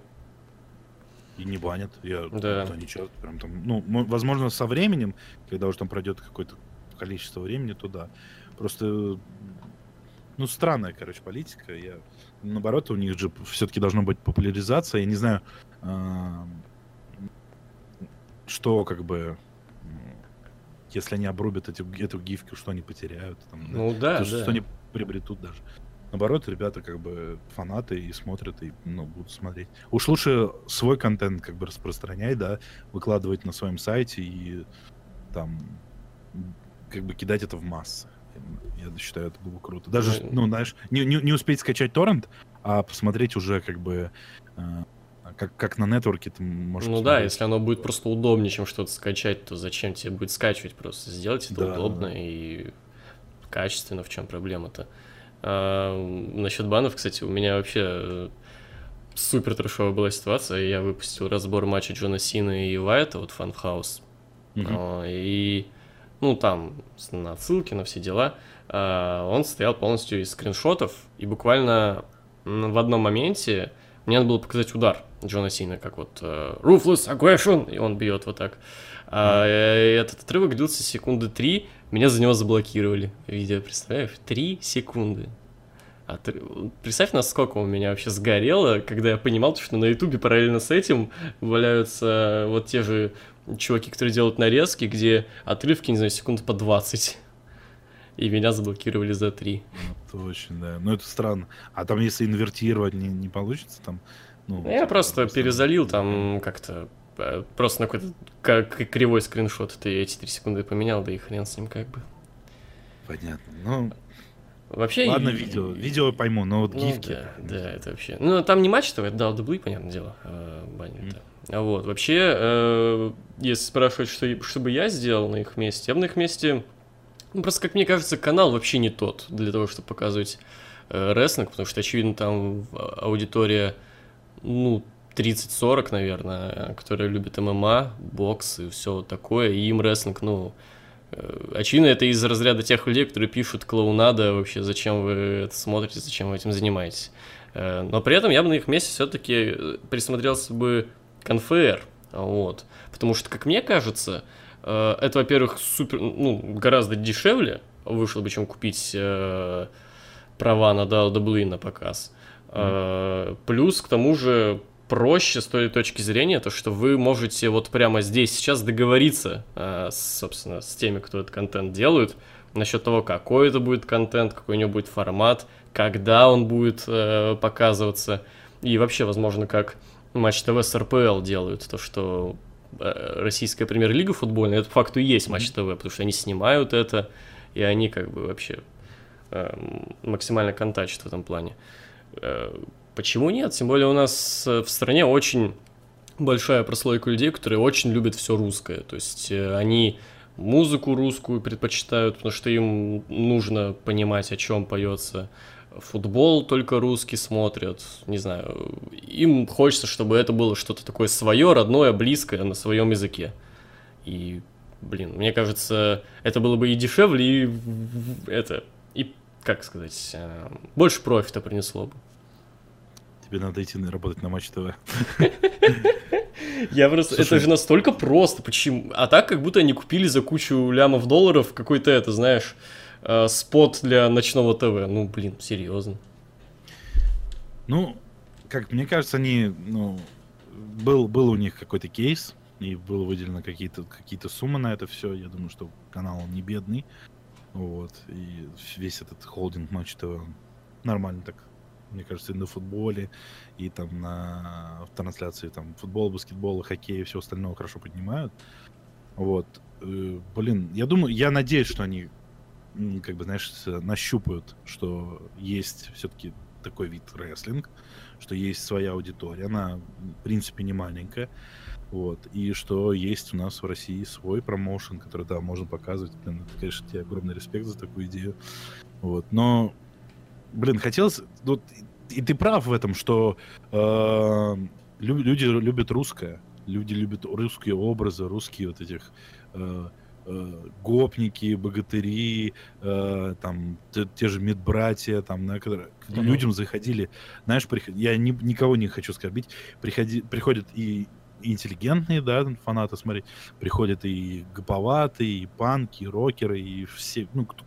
[SPEAKER 3] И не банят. Я,
[SPEAKER 2] да.
[SPEAKER 3] они часто прям там, ну, возможно, со временем, когда уже там пройдет какое-то количество времени, туда. Просто, ну, странная, короче, политика. Я, наоборот, у них же все-таки должна быть популяризация. Я не знаю, что как бы если они обрубят эти, эту гифку, что они потеряют, там,
[SPEAKER 2] ну да, да, да.
[SPEAKER 3] что они приобретут даже. Наоборот, ребята как бы фанаты и смотрят, и ну, будут смотреть. Уж лучше свой контент как бы распространять, да, выкладывать на своем сайте и там как бы кидать это в массы. Я считаю, это было круто. Даже, ну, ну знаешь, не, не, не успеть скачать торрент, а посмотреть уже как бы э, как, как на нетворке ты можешь...
[SPEAKER 2] Ну посмотреть. да, если оно будет просто удобнее, чем что-то скачать, то зачем тебе будет скачивать просто? Сделать это да. удобно и качественно, в чем проблема-то? А, насчет банов, кстати, у меня вообще э, супер трешовая была ситуация. Я выпустил разбор матча Джона Сина и Вайта, вот Фанхаус. А, и ну там на ссылки, на все дела, э, он состоял полностью из скриншотов, и буквально в одном моменте мне надо было показать удар Джона Сина, как вот uh, Ruthless Aggression, и он бьет вот так. А, mm. этот отрывок длился секунды три, меня за него заблокировали. Видео, представляешь? Три секунды. А ты, представь, насколько у меня вообще сгорело, когда я понимал, что на Ютубе параллельно с этим валяются вот те же чуваки, которые делают нарезки, где отрывки, не знаю, секунд по 20. И меня заблокировали за 3.
[SPEAKER 3] Ну, точно, да. Ну, это странно. А там, если инвертировать, не, не получится там?
[SPEAKER 2] Ну, я типа, просто, просто перезалил там как-то э, просто на какой-то как кривой скриншот. Ты эти 3 секунды поменял, да и хрен с ним как бы.
[SPEAKER 3] Понятно. Ну,
[SPEAKER 2] Вообще...
[SPEAKER 3] Ладно, видео. Видео пойму, но вот
[SPEAKER 2] ну,
[SPEAKER 3] гифки...
[SPEAKER 2] Да, да, это вообще... Ну, там не матч это WWE, понятное дело, э, банят. Mm. Вот, вообще, э, если спрашивать, что, что бы я сделал на их месте, я бы на их месте... Ну, просто, как мне кажется, канал вообще не тот для того, чтобы показывать э, рестлинг, потому что, очевидно, там аудитория, ну, 30-40, наверное, которая любит ММА, бокс и все такое, и им рестлинг, ну, Э, очевидно, это из разряда тех людей, которые пишут клоунада, вообще, зачем вы это смотрите, зачем вы этим занимаетесь. Э, но при этом я бы на их месте все-таки э, присмотрелся бы к НФР, вот. Потому что, как мне кажется, это, во-первых, супер, ну, гораздо дешевле вышло бы, чем купить права на WWE на показ. Mm. Плюс, к тому же, проще с той точки зрения, то что вы можете вот прямо здесь сейчас договориться, э, собственно, с теми, кто этот контент делает, насчет того, какой это будет контент, какой у него будет формат, когда он будет э, показываться, и вообще, возможно, как Матч ТВ с РПЛ делают, то, что э, российская премьер-лига футбольная, это по факту и есть Матч ТВ, потому что они снимают это, и они как бы вообще максимально контачат в этом плане Почему нет? Тем более у нас э, в стране очень большая прослойка людей, которые очень любят все русское. То есть э, они музыку русскую предпочитают, потому что им нужно понимать, о чем поется. Футбол только русский смотрят, не знаю. Им хочется, чтобы это было что-то такое свое, родное, близкое на своем языке. И, блин, мне кажется, это было бы и дешевле, и это, и, как сказать, э, больше профита принесло бы.
[SPEAKER 3] Тебе надо идти работать на Матч ТВ.
[SPEAKER 2] Я просто... Слушай, это же настолько просто. Почему? А так, как будто они купили за кучу лямов долларов какой-то, это, знаешь, э, спот для ночного ТВ. Ну, блин, серьезно.
[SPEAKER 3] Ну, как мне кажется, они, ну, был, был у них какой-то кейс, и было выделено какие-то какие суммы на это все. Я думаю, что канал не бедный. Вот. И весь этот холдинг Матч ТВ нормально так мне кажется, и на футболе, и там на в трансляции там футбола, баскетбола, хоккея и все остальное хорошо поднимают. Вот. Э, блин, я думаю, я надеюсь, что они как бы, знаешь, нащупают, что есть все-таки такой вид рестлинг, что есть своя аудитория, она, в принципе, не маленькая, вот, и что есть у нас в России свой промоушен, который, да, можно показывать, блин, это, конечно, тебе огромный респект за такую идею, вот, но блин, хотелось... Вот, и ты прав в этом, что э, люди любят русское. Люди любят русские образы, русские вот этих э, э, гопники, богатыри, э, там те, те же медбратья, там, на которые mm-hmm. людям заходили, знаешь, приход... я ни, никого не хочу оскорбить, приходи, приходят и интеллигентные, да, фанаты смотреть, приходят и гоповатые, и панки, и рокеры, и все, ну, кто,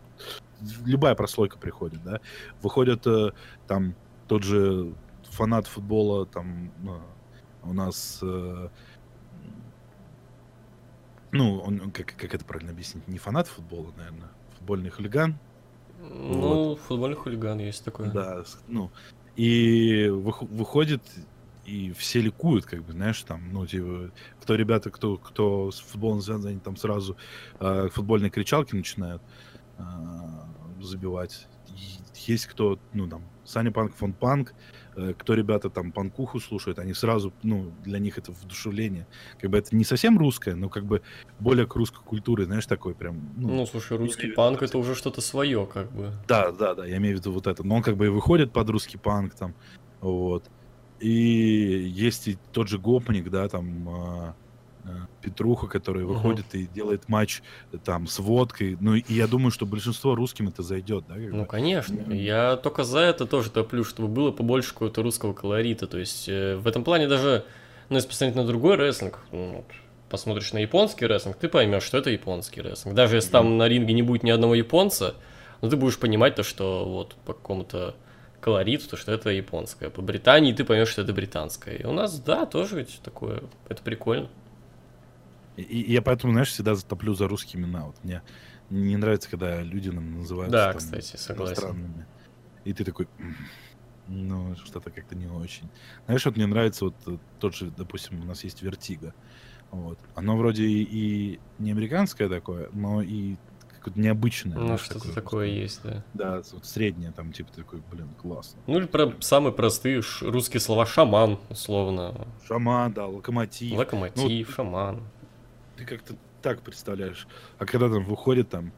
[SPEAKER 3] любая прослойка приходит, да. Выходят э, там тот же фанат футбола, там э, у нас, э, ну, он, как, как это правильно объяснить, не фанат футбола, наверное, футбольный хулиган.
[SPEAKER 2] Ну, вот. футбольный хулиган есть такой.
[SPEAKER 3] Да, ну, и выходит и все ликуют, как бы, знаешь, там, ну, типа, кто ребята, кто, кто с футболом связан, они там сразу э, футбольные кричалки начинают. Э, забивать. Есть кто, ну, там, Саня Панк, Фон Панк, э, кто ребята там панкуху слушают, они сразу, ну, для них это вдушевление. Как бы это не совсем русское, но как бы более к русской культуре, знаешь, такой прям...
[SPEAKER 2] Ну, ну слушай, русский панк это уже что-то свое, как бы.
[SPEAKER 3] Да, да, да, я имею в виду вот это. Но он как бы и выходит под русский панк там, вот. И есть и тот же гопник, да, там, э, Петруха, который выходит и делает матч э, там с водкой. Ну, и я думаю, что большинство русским это зайдет, да?
[SPEAKER 2] Ну, конечно. Я только за это тоже топлю, чтобы было побольше какого-то русского колорита. То есть э, в этом плане даже, ну, если посмотреть на другой рестлинг, ну, посмотришь на японский рестлинг, ты поймешь, что это японский рестлинг. Даже если там на ринге не будет ни одного японца, но ты будешь понимать то, что вот по какому-то колориту, то, что это японское. По Британии ты поймешь, что это британское. И у нас, да, тоже ведь такое, это прикольно.
[SPEAKER 3] И, и я поэтому, знаешь, всегда затоплю за русские имена. Вот мне не нравится, когда люди нам называют
[SPEAKER 2] да, там, кстати, согласен.
[SPEAKER 3] иностранными. И ты такой, ну, что-то как-то не очень. Знаешь, вот мне нравится вот э, тот же, допустим, у нас есть Вертига. Вот. Оно вроде и, и не американское такое, но и какое-то необычное.
[SPEAKER 2] Ну, что-то такое, такое есть, да.
[SPEAKER 3] Да, вот среднее, там, типа, такой, блин, классно.
[SPEAKER 2] Ну, или про самые простые русские слова шаман, условно.
[SPEAKER 3] Шаман, да, локомотив.
[SPEAKER 2] Локомотив, ну, шаман.
[SPEAKER 3] Ты как-то так представляешь. А когда там выходит там,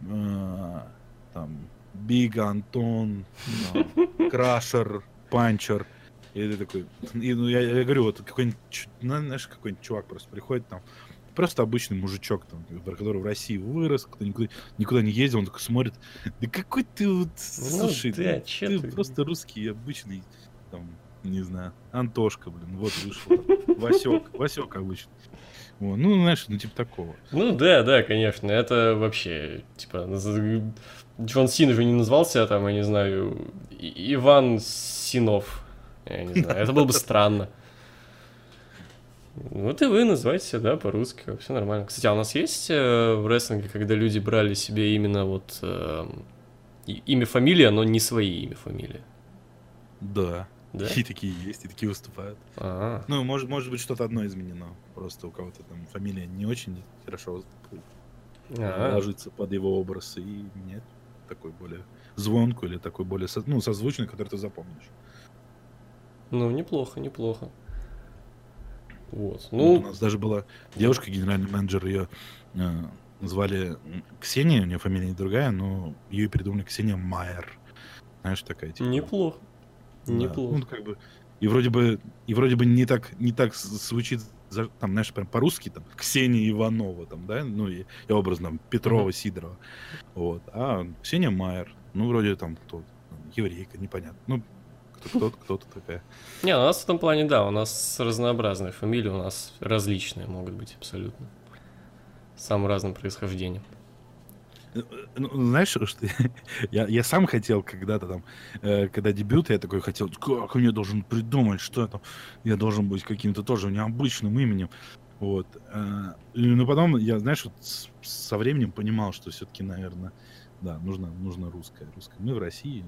[SPEAKER 3] э, там, Big, Антон, Crusher, Puncher, и ты такой, и, ну, я, я говорю, вот какой-нибудь, ну, знаешь, какой-нибудь чувак просто приходит там, просто обычный мужичок, там, который в России вырос, кто никуда, никуда не ездил, он такой смотрит, да какой ты вот, ну, слушай, да, ты, ты, ты просто русский, обычный, там, не знаю, Антошка, блин, вот вышел, Васек, Васек обычный. Вот, ну, знаешь, ну, типа такого.
[SPEAKER 2] Ну, да, да, конечно, это вообще, типа, Джон Син же не назвался, там, я не знаю, Иван Синов, я не знаю, это было бы странно. Вот и вы называете да, по-русски, все нормально. Кстати, а у нас есть э, в рестлинге, когда люди брали себе именно вот э, имя, фамилия, но не свои имя, фамилия?
[SPEAKER 3] Да. Да? И такие есть, и такие выступают. А-а. Ну, может, может быть, что-то одно изменено. Просто у кого-то там фамилия не очень хорошо А-а. ложится под его образ, и нет такой более звонку или такой более ну, созвучный, который ты запомнишь.
[SPEAKER 2] Ну, неплохо, неплохо. Вот.
[SPEAKER 3] Ну, вот у нас даже была девушка, генеральный менеджер, ее э, звали Ксения, у нее фамилия другая, но ее придумали Ксения Майер. Знаешь, такая
[SPEAKER 2] типа. Неплохо. Да. Неплохо.
[SPEAKER 3] Ну, как бы, и вроде бы, и вроде бы не так, не так звучит, там, знаешь, прям по-русски, там, Ксения Иванова, там, да, ну, и, и образно, Петрова, uh-huh. Сидорова, вот, а Ксения Майер, ну, вроде там, кто, еврейка, непонятно, ну, кто-то, кто-то такая.
[SPEAKER 2] Не, у нас в этом плане, да, у нас разнообразные фамилии, у нас различные могут быть абсолютно. С самым разным происхождением.
[SPEAKER 3] Ну, ну знаешь, что я, я сам хотел когда-то там, э, когда дебют, я такой хотел, как я должен придумать, что это, я должен быть каким-то тоже необычным именем. Вот. Э, но потом я, знаешь, вот со временем понимал, что все-таки, наверное, да, нужно, нужно русское. русское. Мы в России,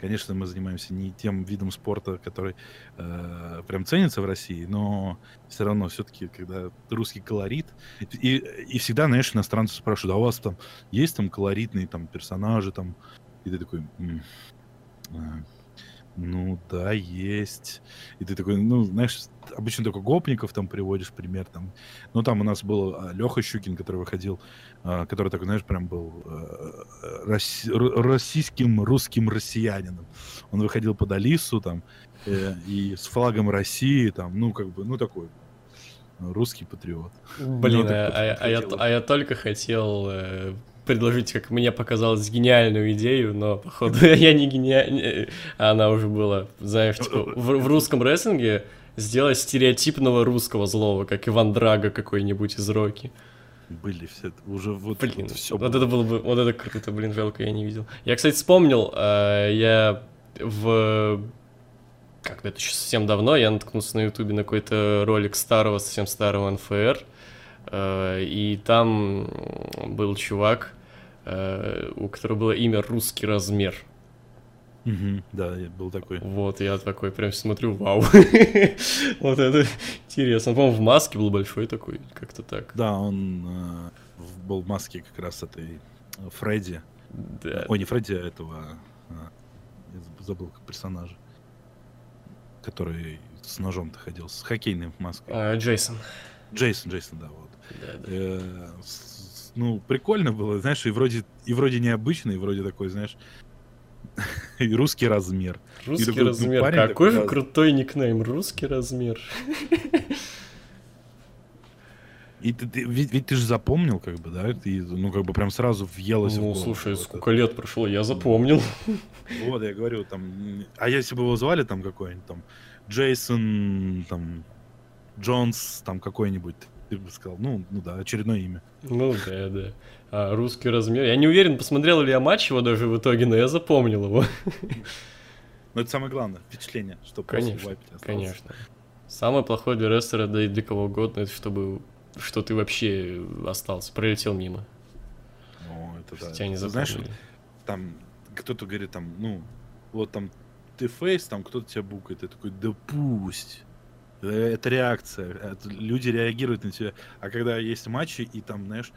[SPEAKER 3] Конечно, мы занимаемся не тем видом спорта, который э, прям ценится в России, но все равно все-таки, когда русский колорит, и, и всегда, знаешь, иностранцы спрашивают, а у вас там есть там колоритные там персонажи там, и ты такой, а, ну да, есть. И ты такой, ну, знаешь, обычно только гопников там приводишь пример там. Ну, там у нас был а, Леха Щукин, который выходил, который такой, знаешь, прям был а, российским русским россиянином. Он выходил под Алису там э, и с флагом России там, ну, как бы, ну, такой русский патриот.
[SPEAKER 2] Блин, а, а, а, я, а я только хотел э, предложить, как мне показалось, гениальную идею, но, походу, я не гениальный. Она уже была, знаешь, типа, в, в русском рестлинге сделать стереотипного русского злого, как Иван Драго какой-нибудь из Роки.
[SPEAKER 3] Были все, уже вот,
[SPEAKER 2] блин, вот все. Вот было. это было бы, вот это круто, блин, жалко, я не видел. Я, кстати, вспомнил, э, я в как это еще совсем давно, я наткнулся на ютубе на какой-то ролик старого, совсем старого НФР, э, и там был чувак, э, у которого было имя «Русский размер».
[SPEAKER 3] Угу, да, был такой.
[SPEAKER 2] Вот, я такой прям смотрю, вау. вот это интересно. По-моему, в маске был большой такой, как-то так.
[SPEAKER 3] Да, он э, был в маске как раз этой э, Фредди. Да. Ой, не Фредди, а этого... Э, я забыл персонажа. Который с ножом-то ходил, с хоккейной маской.
[SPEAKER 2] А, Джейсон.
[SPEAKER 3] Джейсон, Джейсон, да, вот. Да, да. Э, ну, прикольно было, знаешь, и вроде, и вроде необычно, и вроде такой, знаешь, и русский размер.
[SPEAKER 2] Русский такой, ну, размер. Ну, Какой же крутой никнейм, русский размер.
[SPEAKER 3] И ты, ты, ведь, ведь ты же запомнил, как бы, да? Ты, ну, как бы прям сразу въелось
[SPEAKER 2] Ну,
[SPEAKER 3] в голову.
[SPEAKER 2] слушай,
[SPEAKER 3] Вот
[SPEAKER 2] сколько лет прошло, я запомнил.
[SPEAKER 3] это. Вот, я говорю, там... А если бы его звали там какой-нибудь, там, Джейсон, там, Джонс, там, какой-нибудь, ты бы сказал, ну, ну да, очередное имя.
[SPEAKER 2] Ну да, да. А русский размер. Я не уверен, посмотрел ли я матч его даже в итоге, но я запомнил его.
[SPEAKER 3] Но это самое главное, впечатление, что
[SPEAKER 2] Конечно, конечно. Самое плохое для рестлера, да и для кого угодно, это чтобы что ты вообще остался, пролетел мимо.
[SPEAKER 3] Ну, это
[SPEAKER 2] что
[SPEAKER 3] да.
[SPEAKER 2] тебя не
[SPEAKER 3] Ты Знаешь,
[SPEAKER 2] запомнили.
[SPEAKER 3] там кто-то говорит, там, ну, вот там ты фейс, там кто-то тебя букает, ты такой, да пусть. Э, Это реакция, это люди реагируют на тебя. А когда есть матчи, и там, знаешь,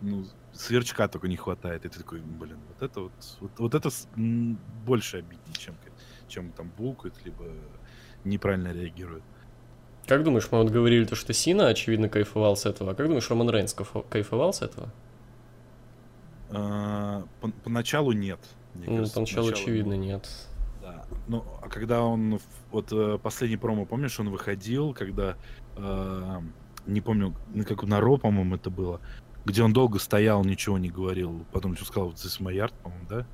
[SPEAKER 3] ну, сверчка только не хватает, и ты такой, блин, вот это вот, вот, вот это больше обиднее, чем, чем там букают, либо неправильно реагируют.
[SPEAKER 2] Как думаешь, мы вот говорили то, что Сина, очевидно, кайфовал с этого. А как думаешь, Роман Рейнс кайфо- кайфовал с этого?
[SPEAKER 3] А, по- поначалу нет. мне
[SPEAKER 2] Ну,
[SPEAKER 3] кажется,
[SPEAKER 2] поначалу,
[SPEAKER 3] поначалу
[SPEAKER 2] очевидно, нет.
[SPEAKER 3] Да. Ну, а когда он, вот э, последний промо, помнишь, он выходил, когда, э, не помню, на как на Ро, по-моему, это было, где он долго стоял, ничего не говорил, потом что сказал, this is my yard, по-моему, да?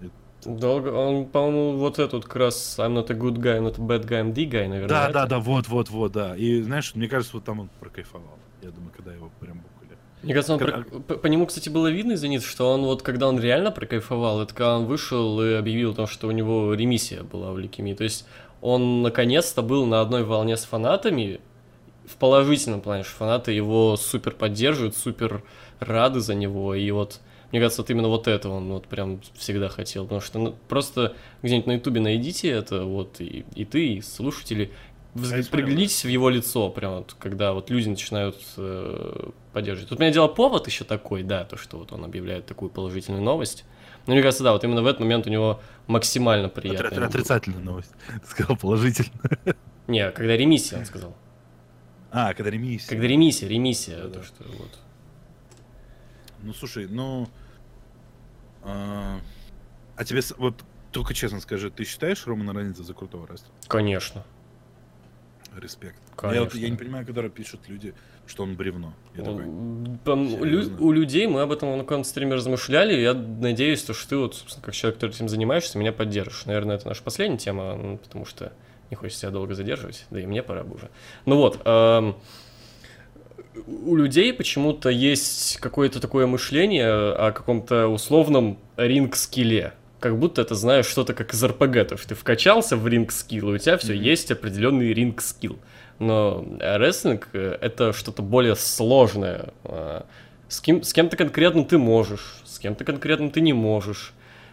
[SPEAKER 2] Долго, он, по-моему, вот этот как раз I'm not a good guy, I'm not a bad guy, I'm the guy, наверное.
[SPEAKER 3] Да,
[SPEAKER 2] это?
[SPEAKER 3] да, да, вот, вот, вот, да. И знаешь, мне кажется, вот там он прокайфовал. Я думаю, когда его прям букали.
[SPEAKER 2] Мне кажется, он
[SPEAKER 3] Когда-
[SPEAKER 2] про- по, по нему, кстати, было видно, извините, что он вот, когда он реально прокайфовал, это когда он вышел и объявил о том, что у него ремиссия была в лейкемии. То есть он наконец-то был на одной волне с фанатами, в положительном плане, что фанаты его супер поддерживают, супер рады за него, и вот мне кажется, вот именно вот это он вот прям всегда хотел, потому что ну, просто где-нибудь на ютубе найдите это, вот, и, и ты, и слушатели, взг-
[SPEAKER 3] А я смотрел.
[SPEAKER 2] приглянитесь в его лицо, прям вот, когда вот люди начинают э, поддерживать. Тут, меня дело, повод еще такой, да, то, что вот он объявляет такую положительную новость. Но мне кажется, да, вот именно в этот момент у него максимально приятно.
[SPEAKER 3] отри- отрицательная новость. Ты сказал положительно.
[SPEAKER 2] Не, когда ремиссия, он сказал.
[SPEAKER 3] А, когда ремиссия.
[SPEAKER 2] Когда ремиссия, ремиссия,
[SPEAKER 3] Да-да.
[SPEAKER 2] то, что вот.
[SPEAKER 3] Ну, слушай, ну... А, а тебе, вот, только честно скажи, ты считаешь Романа Рейнса за крутого рестлера?
[SPEAKER 2] Конечно.
[SPEAKER 3] Респект.
[SPEAKER 2] Конечно.
[SPEAKER 3] Я, вот, я не понимаю, когда пишут люди, что он бревно. Я такой,
[SPEAKER 2] М, там лю- у людей мы об этом на каком-то стриме размышляли, я надеюсь, то, что ты вот, собственно, как человек, который этим занимаешься, меня поддержишь. Наверное, это наша последняя тема, ну, потому что не хочется себя долго задерживать, да и мне пора бы уже. Ну вот, эм, у людей почему-то есть какое-то такое мышление о каком-то условном ринг-скилле. Как будто это, знаешь, что-то как из РПГ, то есть ты вкачался в ринг-скилл, и у тебя все
[SPEAKER 3] Мгм.
[SPEAKER 2] есть определенный ринг-скилл. Но рестлинг это что-то более сложное. А, С, кем, с кем-то конкретно ты можешь, с кем-то конкретно ты не можешь.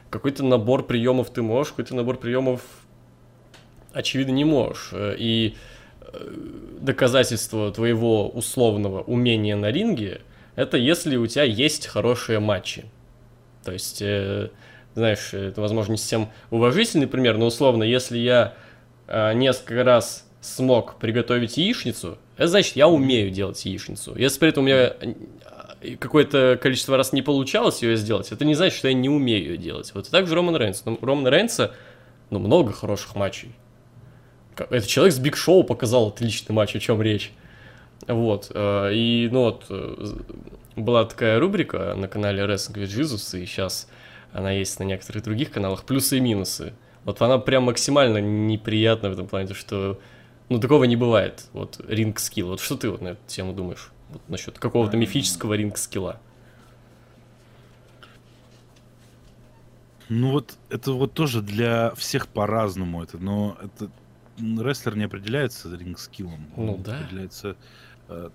[SPEAKER 2] Какой-то набор приемов ты можешь, какой-то набор приемов очевидно не можешь. И э, доказательство твоего условного умения на ринге это если у тебя есть хорошие матчи. То есть, э, знаешь, это, возможно, не совсем уважительный пример, но условно, если я э, несколько раз смог приготовить яичницу, это значит, я умею делать яичницу. Если при этом у меня э, какое-то количество раз не получалось ее сделать, это не значит, что я не умею ее делать. Вот и так же Роман Рейнс. Ну, Роман Рейнса, ну, много хороших матчей. Этот человек с Big Show показал отличный матч, о чем речь. Вот. э, И, ну вот, э, была такая рубрика на канале Wrestling with Jesus, и сейчас она есть на некоторых других каналах, плюсы и минусы. Вот она прям максимально неприятна в этом плане, то что, ну, такого не бывает, вот, ring skill. Вот что ты вот на эту тему думаешь? Вот насчет какого-то
[SPEAKER 3] Ам.
[SPEAKER 2] мифического ring skill а.
[SPEAKER 3] Ну вот это вот тоже для всех по-разному это, но это рестлер не определяется ринг-скиллом.
[SPEAKER 2] Ну
[SPEAKER 3] он
[SPEAKER 2] да.
[SPEAKER 3] Определяется, э,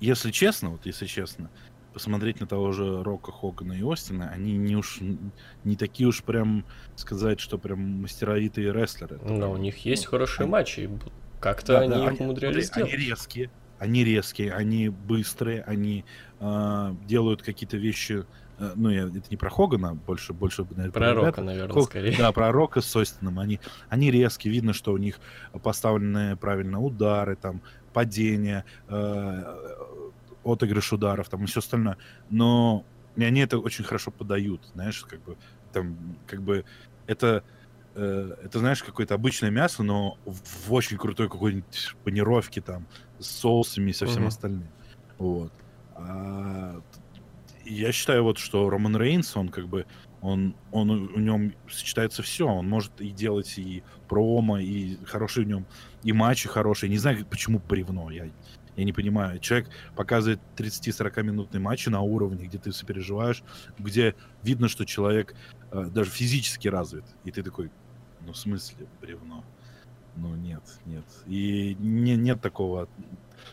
[SPEAKER 3] если честно, вот если честно, посмотреть на того же Рока Хогана и Остина, они не уж не такие уж прям сказать, что прям мастеровитые рестлеры.
[SPEAKER 2] Но у них есть
[SPEAKER 3] ну,
[SPEAKER 2] хорошие
[SPEAKER 3] они-
[SPEAKER 2] матчи, как-то
[SPEAKER 3] Да,
[SPEAKER 2] они
[SPEAKER 3] да,
[SPEAKER 2] их умудрялись сделать.
[SPEAKER 3] Они резкие, они резкие, они быстрые, они э, делают какие-то вещи. Э, ну, я, это не про Хогана, больше, больше, наверное,
[SPEAKER 2] Про
[SPEAKER 3] ребят.
[SPEAKER 2] Рока, наверное,
[SPEAKER 3] Хог-
[SPEAKER 2] скорее.
[SPEAKER 3] Да, про Рока с Остином. Они, они резкие, видно, что у них поставлены правильно удары, там, падения, э, отыгрыш ударов, там, и все остальное. Но и они это очень хорошо подают, знаешь, как бы, там, как бы, это, э, это, знаешь, какое-то обычное мясо, но в очень крутой какой-нибудь панировке, там, с соусами и со всем
[SPEAKER 2] Мгм.
[SPEAKER 3] остальным. Вот. А, я считаю вот, что Роман Рейнс, он как бы, он, он у нем сочетается все, он может и делать и промо, и хорошие в нем, и матчи хорошие. Не знаю, почему бревно, я, я не понимаю. Человек показывает 30-40 минутные матчи на уровне, где ты сопереживаешь, где видно, что человек э, даже физически развит. И ты такой, ну в смысле бревно? Ну нет, нет. И не, нет такого.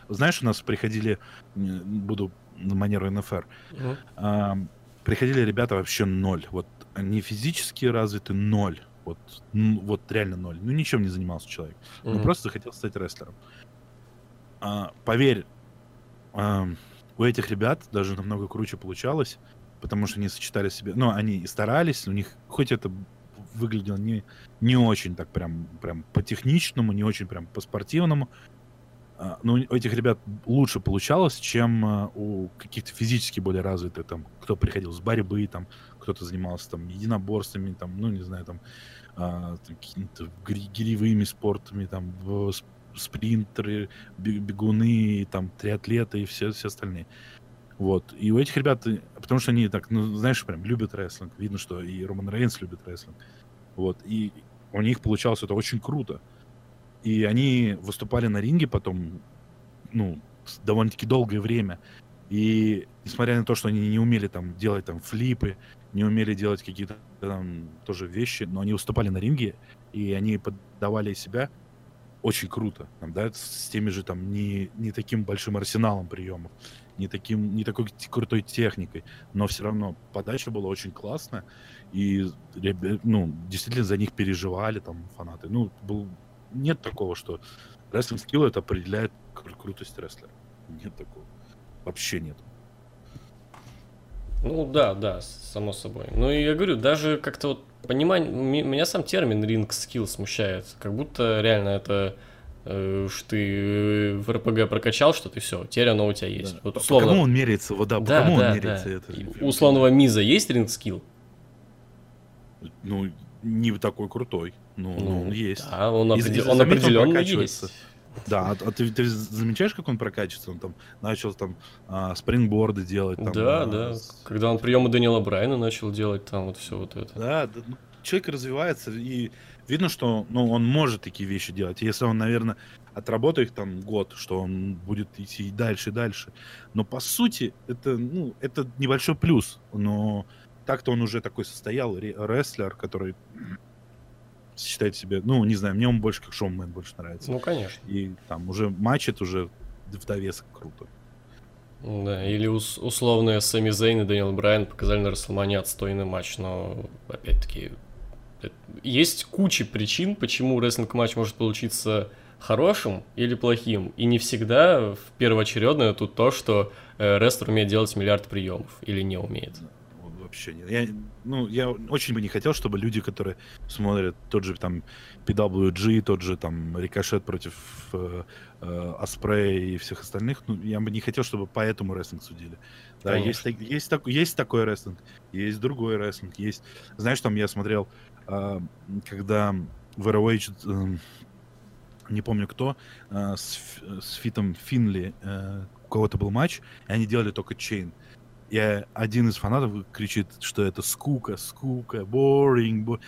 [SPEAKER 3] Знаешь, у нас приходили, буду на манеру НФР, uh-huh. а, приходили ребята вообще ноль. Вот они физически развиты ноль. Вот, ну, вот реально ноль. Ну, ничем не занимался человек. Uh-huh. Ну, просто захотел стать рестлером. А, поверь, а, у этих ребят даже намного круче получалось, потому что они сочетали себе... Ну, они и старались, у них, хоть это выглядело не, не очень так прям, прям по-техничному, не очень прям по-спортивному, но у этих ребят лучше получалось, чем а, у каких-то физически более развитых, там, кто приходил с борьбы, там, кто-то занимался там единоборствами, там, ну, не знаю, там, а, какими-то гиревыми спортами, там, спринтеры, бегуны, там, триатлеты и все, все остальные. Вот. И у этих ребят, потому что они так, ну, знаешь, прям любят рестлинг. Видно, что и Роман Рейнс любит рестлинг. Вот. И у них получалось это очень круто. И они выступали на ринге потом, ну, довольно-таки долгое время. И несмотря на то, что они не умели там делать там флипы, не умели делать какие-то там тоже вещи, но они выступали на ринге, и они подавали себя очень круто, там, да, с теми же там не, не таким большим арсеналом приемов, не, таким, не такой крутой техникой, но все равно подача была очень классная, и ну, действительно за них переживали там фанаты. Ну, был нет такого, что рестлинг скилл это определяет кру- крутость рестлера. Нет такого. Вообще нет.
[SPEAKER 2] Ну да, да, само собой. Ну и я говорю, даже как-то вот понимание, меня сам термин ринг скилл смущает. Как будто реально это э, что ты в РПГ прокачал что-то, и все, теперь оно у тебя есть. Да.
[SPEAKER 3] Вот условно... По кому он меряется? Вот, да, по да, кому да, он меряется? Да.
[SPEAKER 2] Это... У условного Миза есть ринг скилл?
[SPEAKER 3] Ну, не такой крутой. Ну, ну он есть.
[SPEAKER 2] Да, он, определ... и, он определенно есть.
[SPEAKER 3] Да, а, а ты, ты замечаешь, как он прокачивается? Он там начал там а, спрингборды делать. Там,
[SPEAKER 2] да, а, да. С... Когда он приемы Дэниела Брайна начал делать, там вот все вот это.
[SPEAKER 3] Да, да ну, человек развивается, и видно, что ну, он может такие вещи делать. Если он, наверное, отработает там год, что он будет идти дальше и дальше. Но по сути, это, ну, это небольшой плюс. Но так-то он уже такой состоял, рестлер, который считает себя, ну, не знаю, мне он больше как шоумен больше нравится.
[SPEAKER 2] Ну, конечно.
[SPEAKER 3] И там уже матч это уже в довесок круто.
[SPEAKER 2] Да, или ус- условные Сами Зейн и Дэниел Брайан показали на Расселмане отстойный матч, но, опять-таки, есть куча причин, почему рестлинг-матч может получиться хорошим или плохим. И не всегда в первоочередное тут то, что э, рестлер умеет делать миллиард приемов или не умеет
[SPEAKER 3] вообще нет. Я, ну, я очень бы не хотел, чтобы люди, которые смотрят тот же там PWG, тот же там Рикошет против э, э, Аспрея и всех остальных, ну, я бы не хотел, чтобы по этому рестлинг судили. Да, есть, есть, так, есть такой рестлинг, есть другой рестлинг, есть... Знаешь, там я смотрел, э, когда в ROH, э, не помню кто, э, с, с Фитом Финли, э, у кого-то был матч, и они делали только чейн. И один из фанатов кричит, что это скука, скука, boring, bo...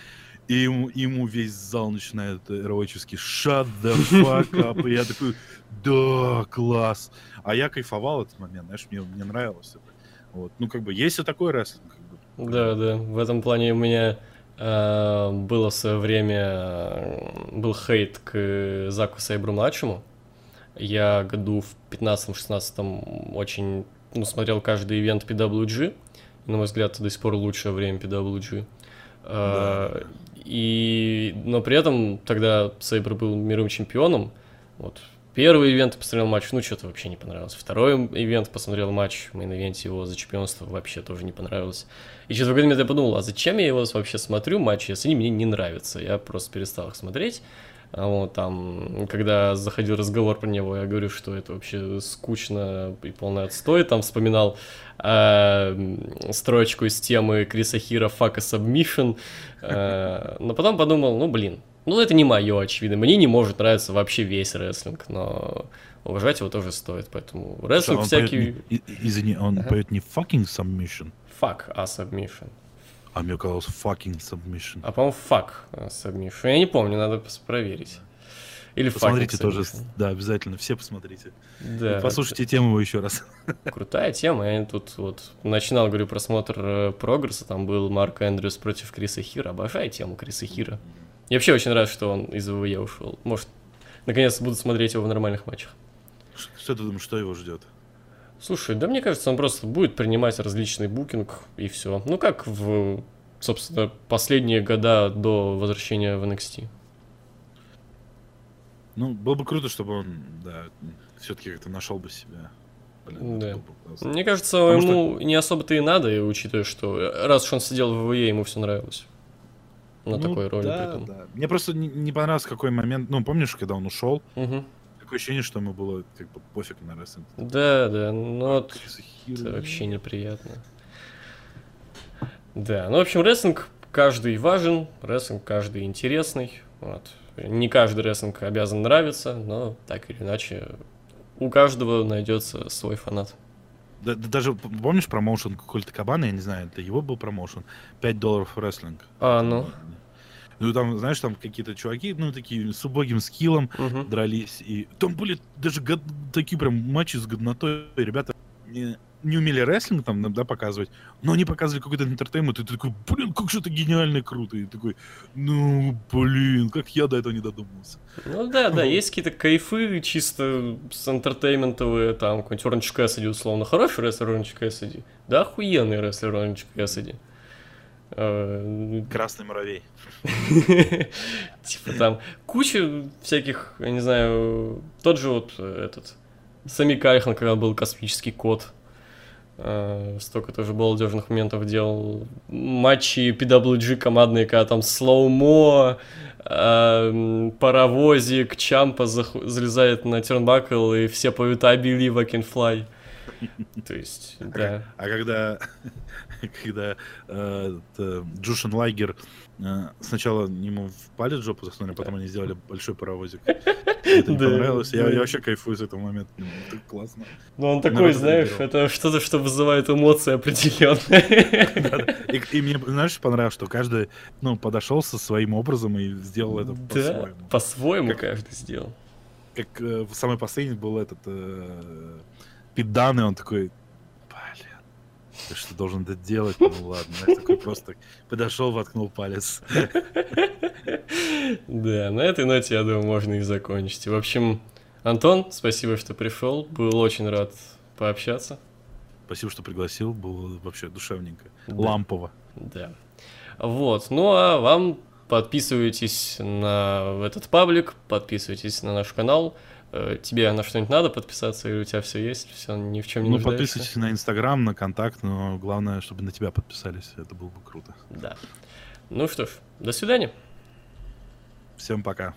[SPEAKER 3] и ему, ему весь зал начинает эроически shut the fuck up. И я такой, да, класс. А я кайфовал этот момент, знаешь, мне, мне нравилось это. Вот. Ну, как бы, есть и такой рестлинг. Как
[SPEAKER 2] бы. Да, да, в этом плане у меня э, было в свое время, э, был хейт к Заку Сайбру-младшему. Я году в 15-16 очень ну, смотрел каждый ивент PWG. На мой взгляд, до сих пор лучшее время PWG. А, да. И, но при этом тогда Сейбр был мировым чемпионом. Вот. Первый event посмотрел матч, ну, что-то вообще не понравилось. Второй event посмотрел матч, в main event е его за чемпионство вообще тоже не понравилось. И в какой-то момент я подумал, а зачем я его вообще смотрю матчи, если они мне не нравятся? Я просто перестал их смотреть. А вот там, когда заходил разговор про него, я говорю, что это вообще скучно и полный отстой. Там вспоминал э, строчку из темы Криса Хиро «Fuck a submission». Э, но потом подумал, ну, блин, Ну, это не мое, очевидно. Мне не может нравиться вообще весь рестлинг, но уважать его тоже стоит. Поэтому рестлинг всякий...
[SPEAKER 3] поет не- извини, он
[SPEAKER 2] Ага.
[SPEAKER 3] поет не fucking submission,
[SPEAKER 2] Fuck a submission.
[SPEAKER 3] А мне казалось fucking submission.
[SPEAKER 2] А, по-моему, fuck a submission. Я не помню, надо проверить. Или
[SPEAKER 3] Посмотрите тоже, да, обязательно, все посмотрите.
[SPEAKER 2] Да.
[SPEAKER 3] И послушайте тему его еще раз.
[SPEAKER 2] Крутая тема. Я тут вот начинал, говорю, просмотр э, прогресса. Там был Марк Эндрюс против Криса Хира. Обожаю тему Криса Хира. Мне вообще очень нравится, что он из ВВЕ ушел. Может, наконец буду смотреть его в нормальных матчах.
[SPEAKER 3] Что ты думаешь, что его ждет?
[SPEAKER 2] Слушай, да мне кажется, он просто будет принимать различный букинг и все. Ну, как в, собственно, последние года до возвращения в NXT.
[SPEAKER 3] Ну, было бы круто, чтобы он, да, все-таки как-то нашел бы себя. Блин,
[SPEAKER 2] Да. Мне кажется,
[SPEAKER 3] Потому что-
[SPEAKER 2] ему не особо-то и надо, и учитывая, что раз уж он сидел в ВВЕ, ему все нравилось. На
[SPEAKER 3] Ну,
[SPEAKER 2] такой роли
[SPEAKER 3] да, да. Мне просто не, не понравился какой момент. Ну, помнишь, когда он ушел?
[SPEAKER 2] Мгм.
[SPEAKER 3] Такое ощущение, что ему было как бы пофиг на рестлинг.
[SPEAKER 2] Да, да, ну вот
[SPEAKER 3] Криса Хира,
[SPEAKER 2] это вообще неприятно. Да, ну, в общем, рестлинг каждый важен, рестлинг каждый интересный. Вот. Не каждый рестлинг обязан нравиться, но так или иначе у каждого найдется свой фанат.
[SPEAKER 3] Да- да даже помнишь промоушен Культа Кабана, я не знаю, это его был промоушен, 5 долларов рестлинг.
[SPEAKER 2] А, ну.
[SPEAKER 3] Ну, там, знаешь, там какие-то чуваки, ну, такие с убогим skill ом
[SPEAKER 2] Мгм.
[SPEAKER 3] дрались, и там были даже год- такие прям матчи с годнотой, ребята не, не умели рестлинг там, да, показывать, но они показывали какой-то entertainment, и ты такой, блин, как же это гениально и круто, и такой, ну, блин, как я до этого не додумался.
[SPEAKER 2] Ну да, да, есть какие-то кайфы чисто с entertainment овые, там какой-нибудь Оранж Кэссиди, условно. Хороший рестлер Оранж Кэссиди? Да, охуенный рестлер Оранж Кэссиди. Э,
[SPEAKER 3] Красный муравей.
[SPEAKER 2] Типа там куча всяких, я не знаю, тот же вот этот, Сами Кайхан, когда был космический кот, э, столько тоже балдежных моментов делал. Матчи PWG командные, когда там слоумо, э, паровозик, Чампа залезает на тернбакл, и все поют I believe I can fly. То есть, да.
[SPEAKER 3] А когда, когда э, это, Джушин Лайгер э, сначала ему в палец жопу засунули, а потом они сделали большой паровозик. Это не
[SPEAKER 2] Да,
[SPEAKER 3] понравилось. Я,
[SPEAKER 2] да.
[SPEAKER 3] я вообще кайфую с этого момента. Ну, Это классно.
[SPEAKER 2] Ну, он такой, знаешь, это что-то, что вызывает эмоции определенные.
[SPEAKER 3] И, и мне, знаешь, понравилось, что каждый, ну, подошел со своим образом и сделал это
[SPEAKER 2] Да,
[SPEAKER 3] по-своему.
[SPEAKER 2] по-своему
[SPEAKER 3] Как-
[SPEAKER 2] каждый сделал.
[SPEAKER 3] Как э, самый последний был этот э, Пит Дан, и он такой, ты что должен это делать? Ну ладно, я такой просто подошел, воткнул палец.
[SPEAKER 2] Да, на этой ноте, я думаю, можно и закончить. В общем, Антон, спасибо, что пришел. Был очень рад пообщаться.
[SPEAKER 3] Спасибо, что пригласил, было вообще душевненько.
[SPEAKER 2] Да.
[SPEAKER 3] Лампово.
[SPEAKER 2] Да. Вот. Ну а вам подписывайтесь на этот паблик, подписывайтесь на наш канал. Э, Тебе на что-нибудь надо подписаться, или у тебя все есть, все ни в чем не
[SPEAKER 3] Ну,
[SPEAKER 2] нуждаешься?
[SPEAKER 3] подписывайтесь на Инстаграм, на контакт, но главное, чтобы на тебя подписались. Это было бы круто.
[SPEAKER 2] Да. Ну что ж, до свидания.
[SPEAKER 3] Всем пока.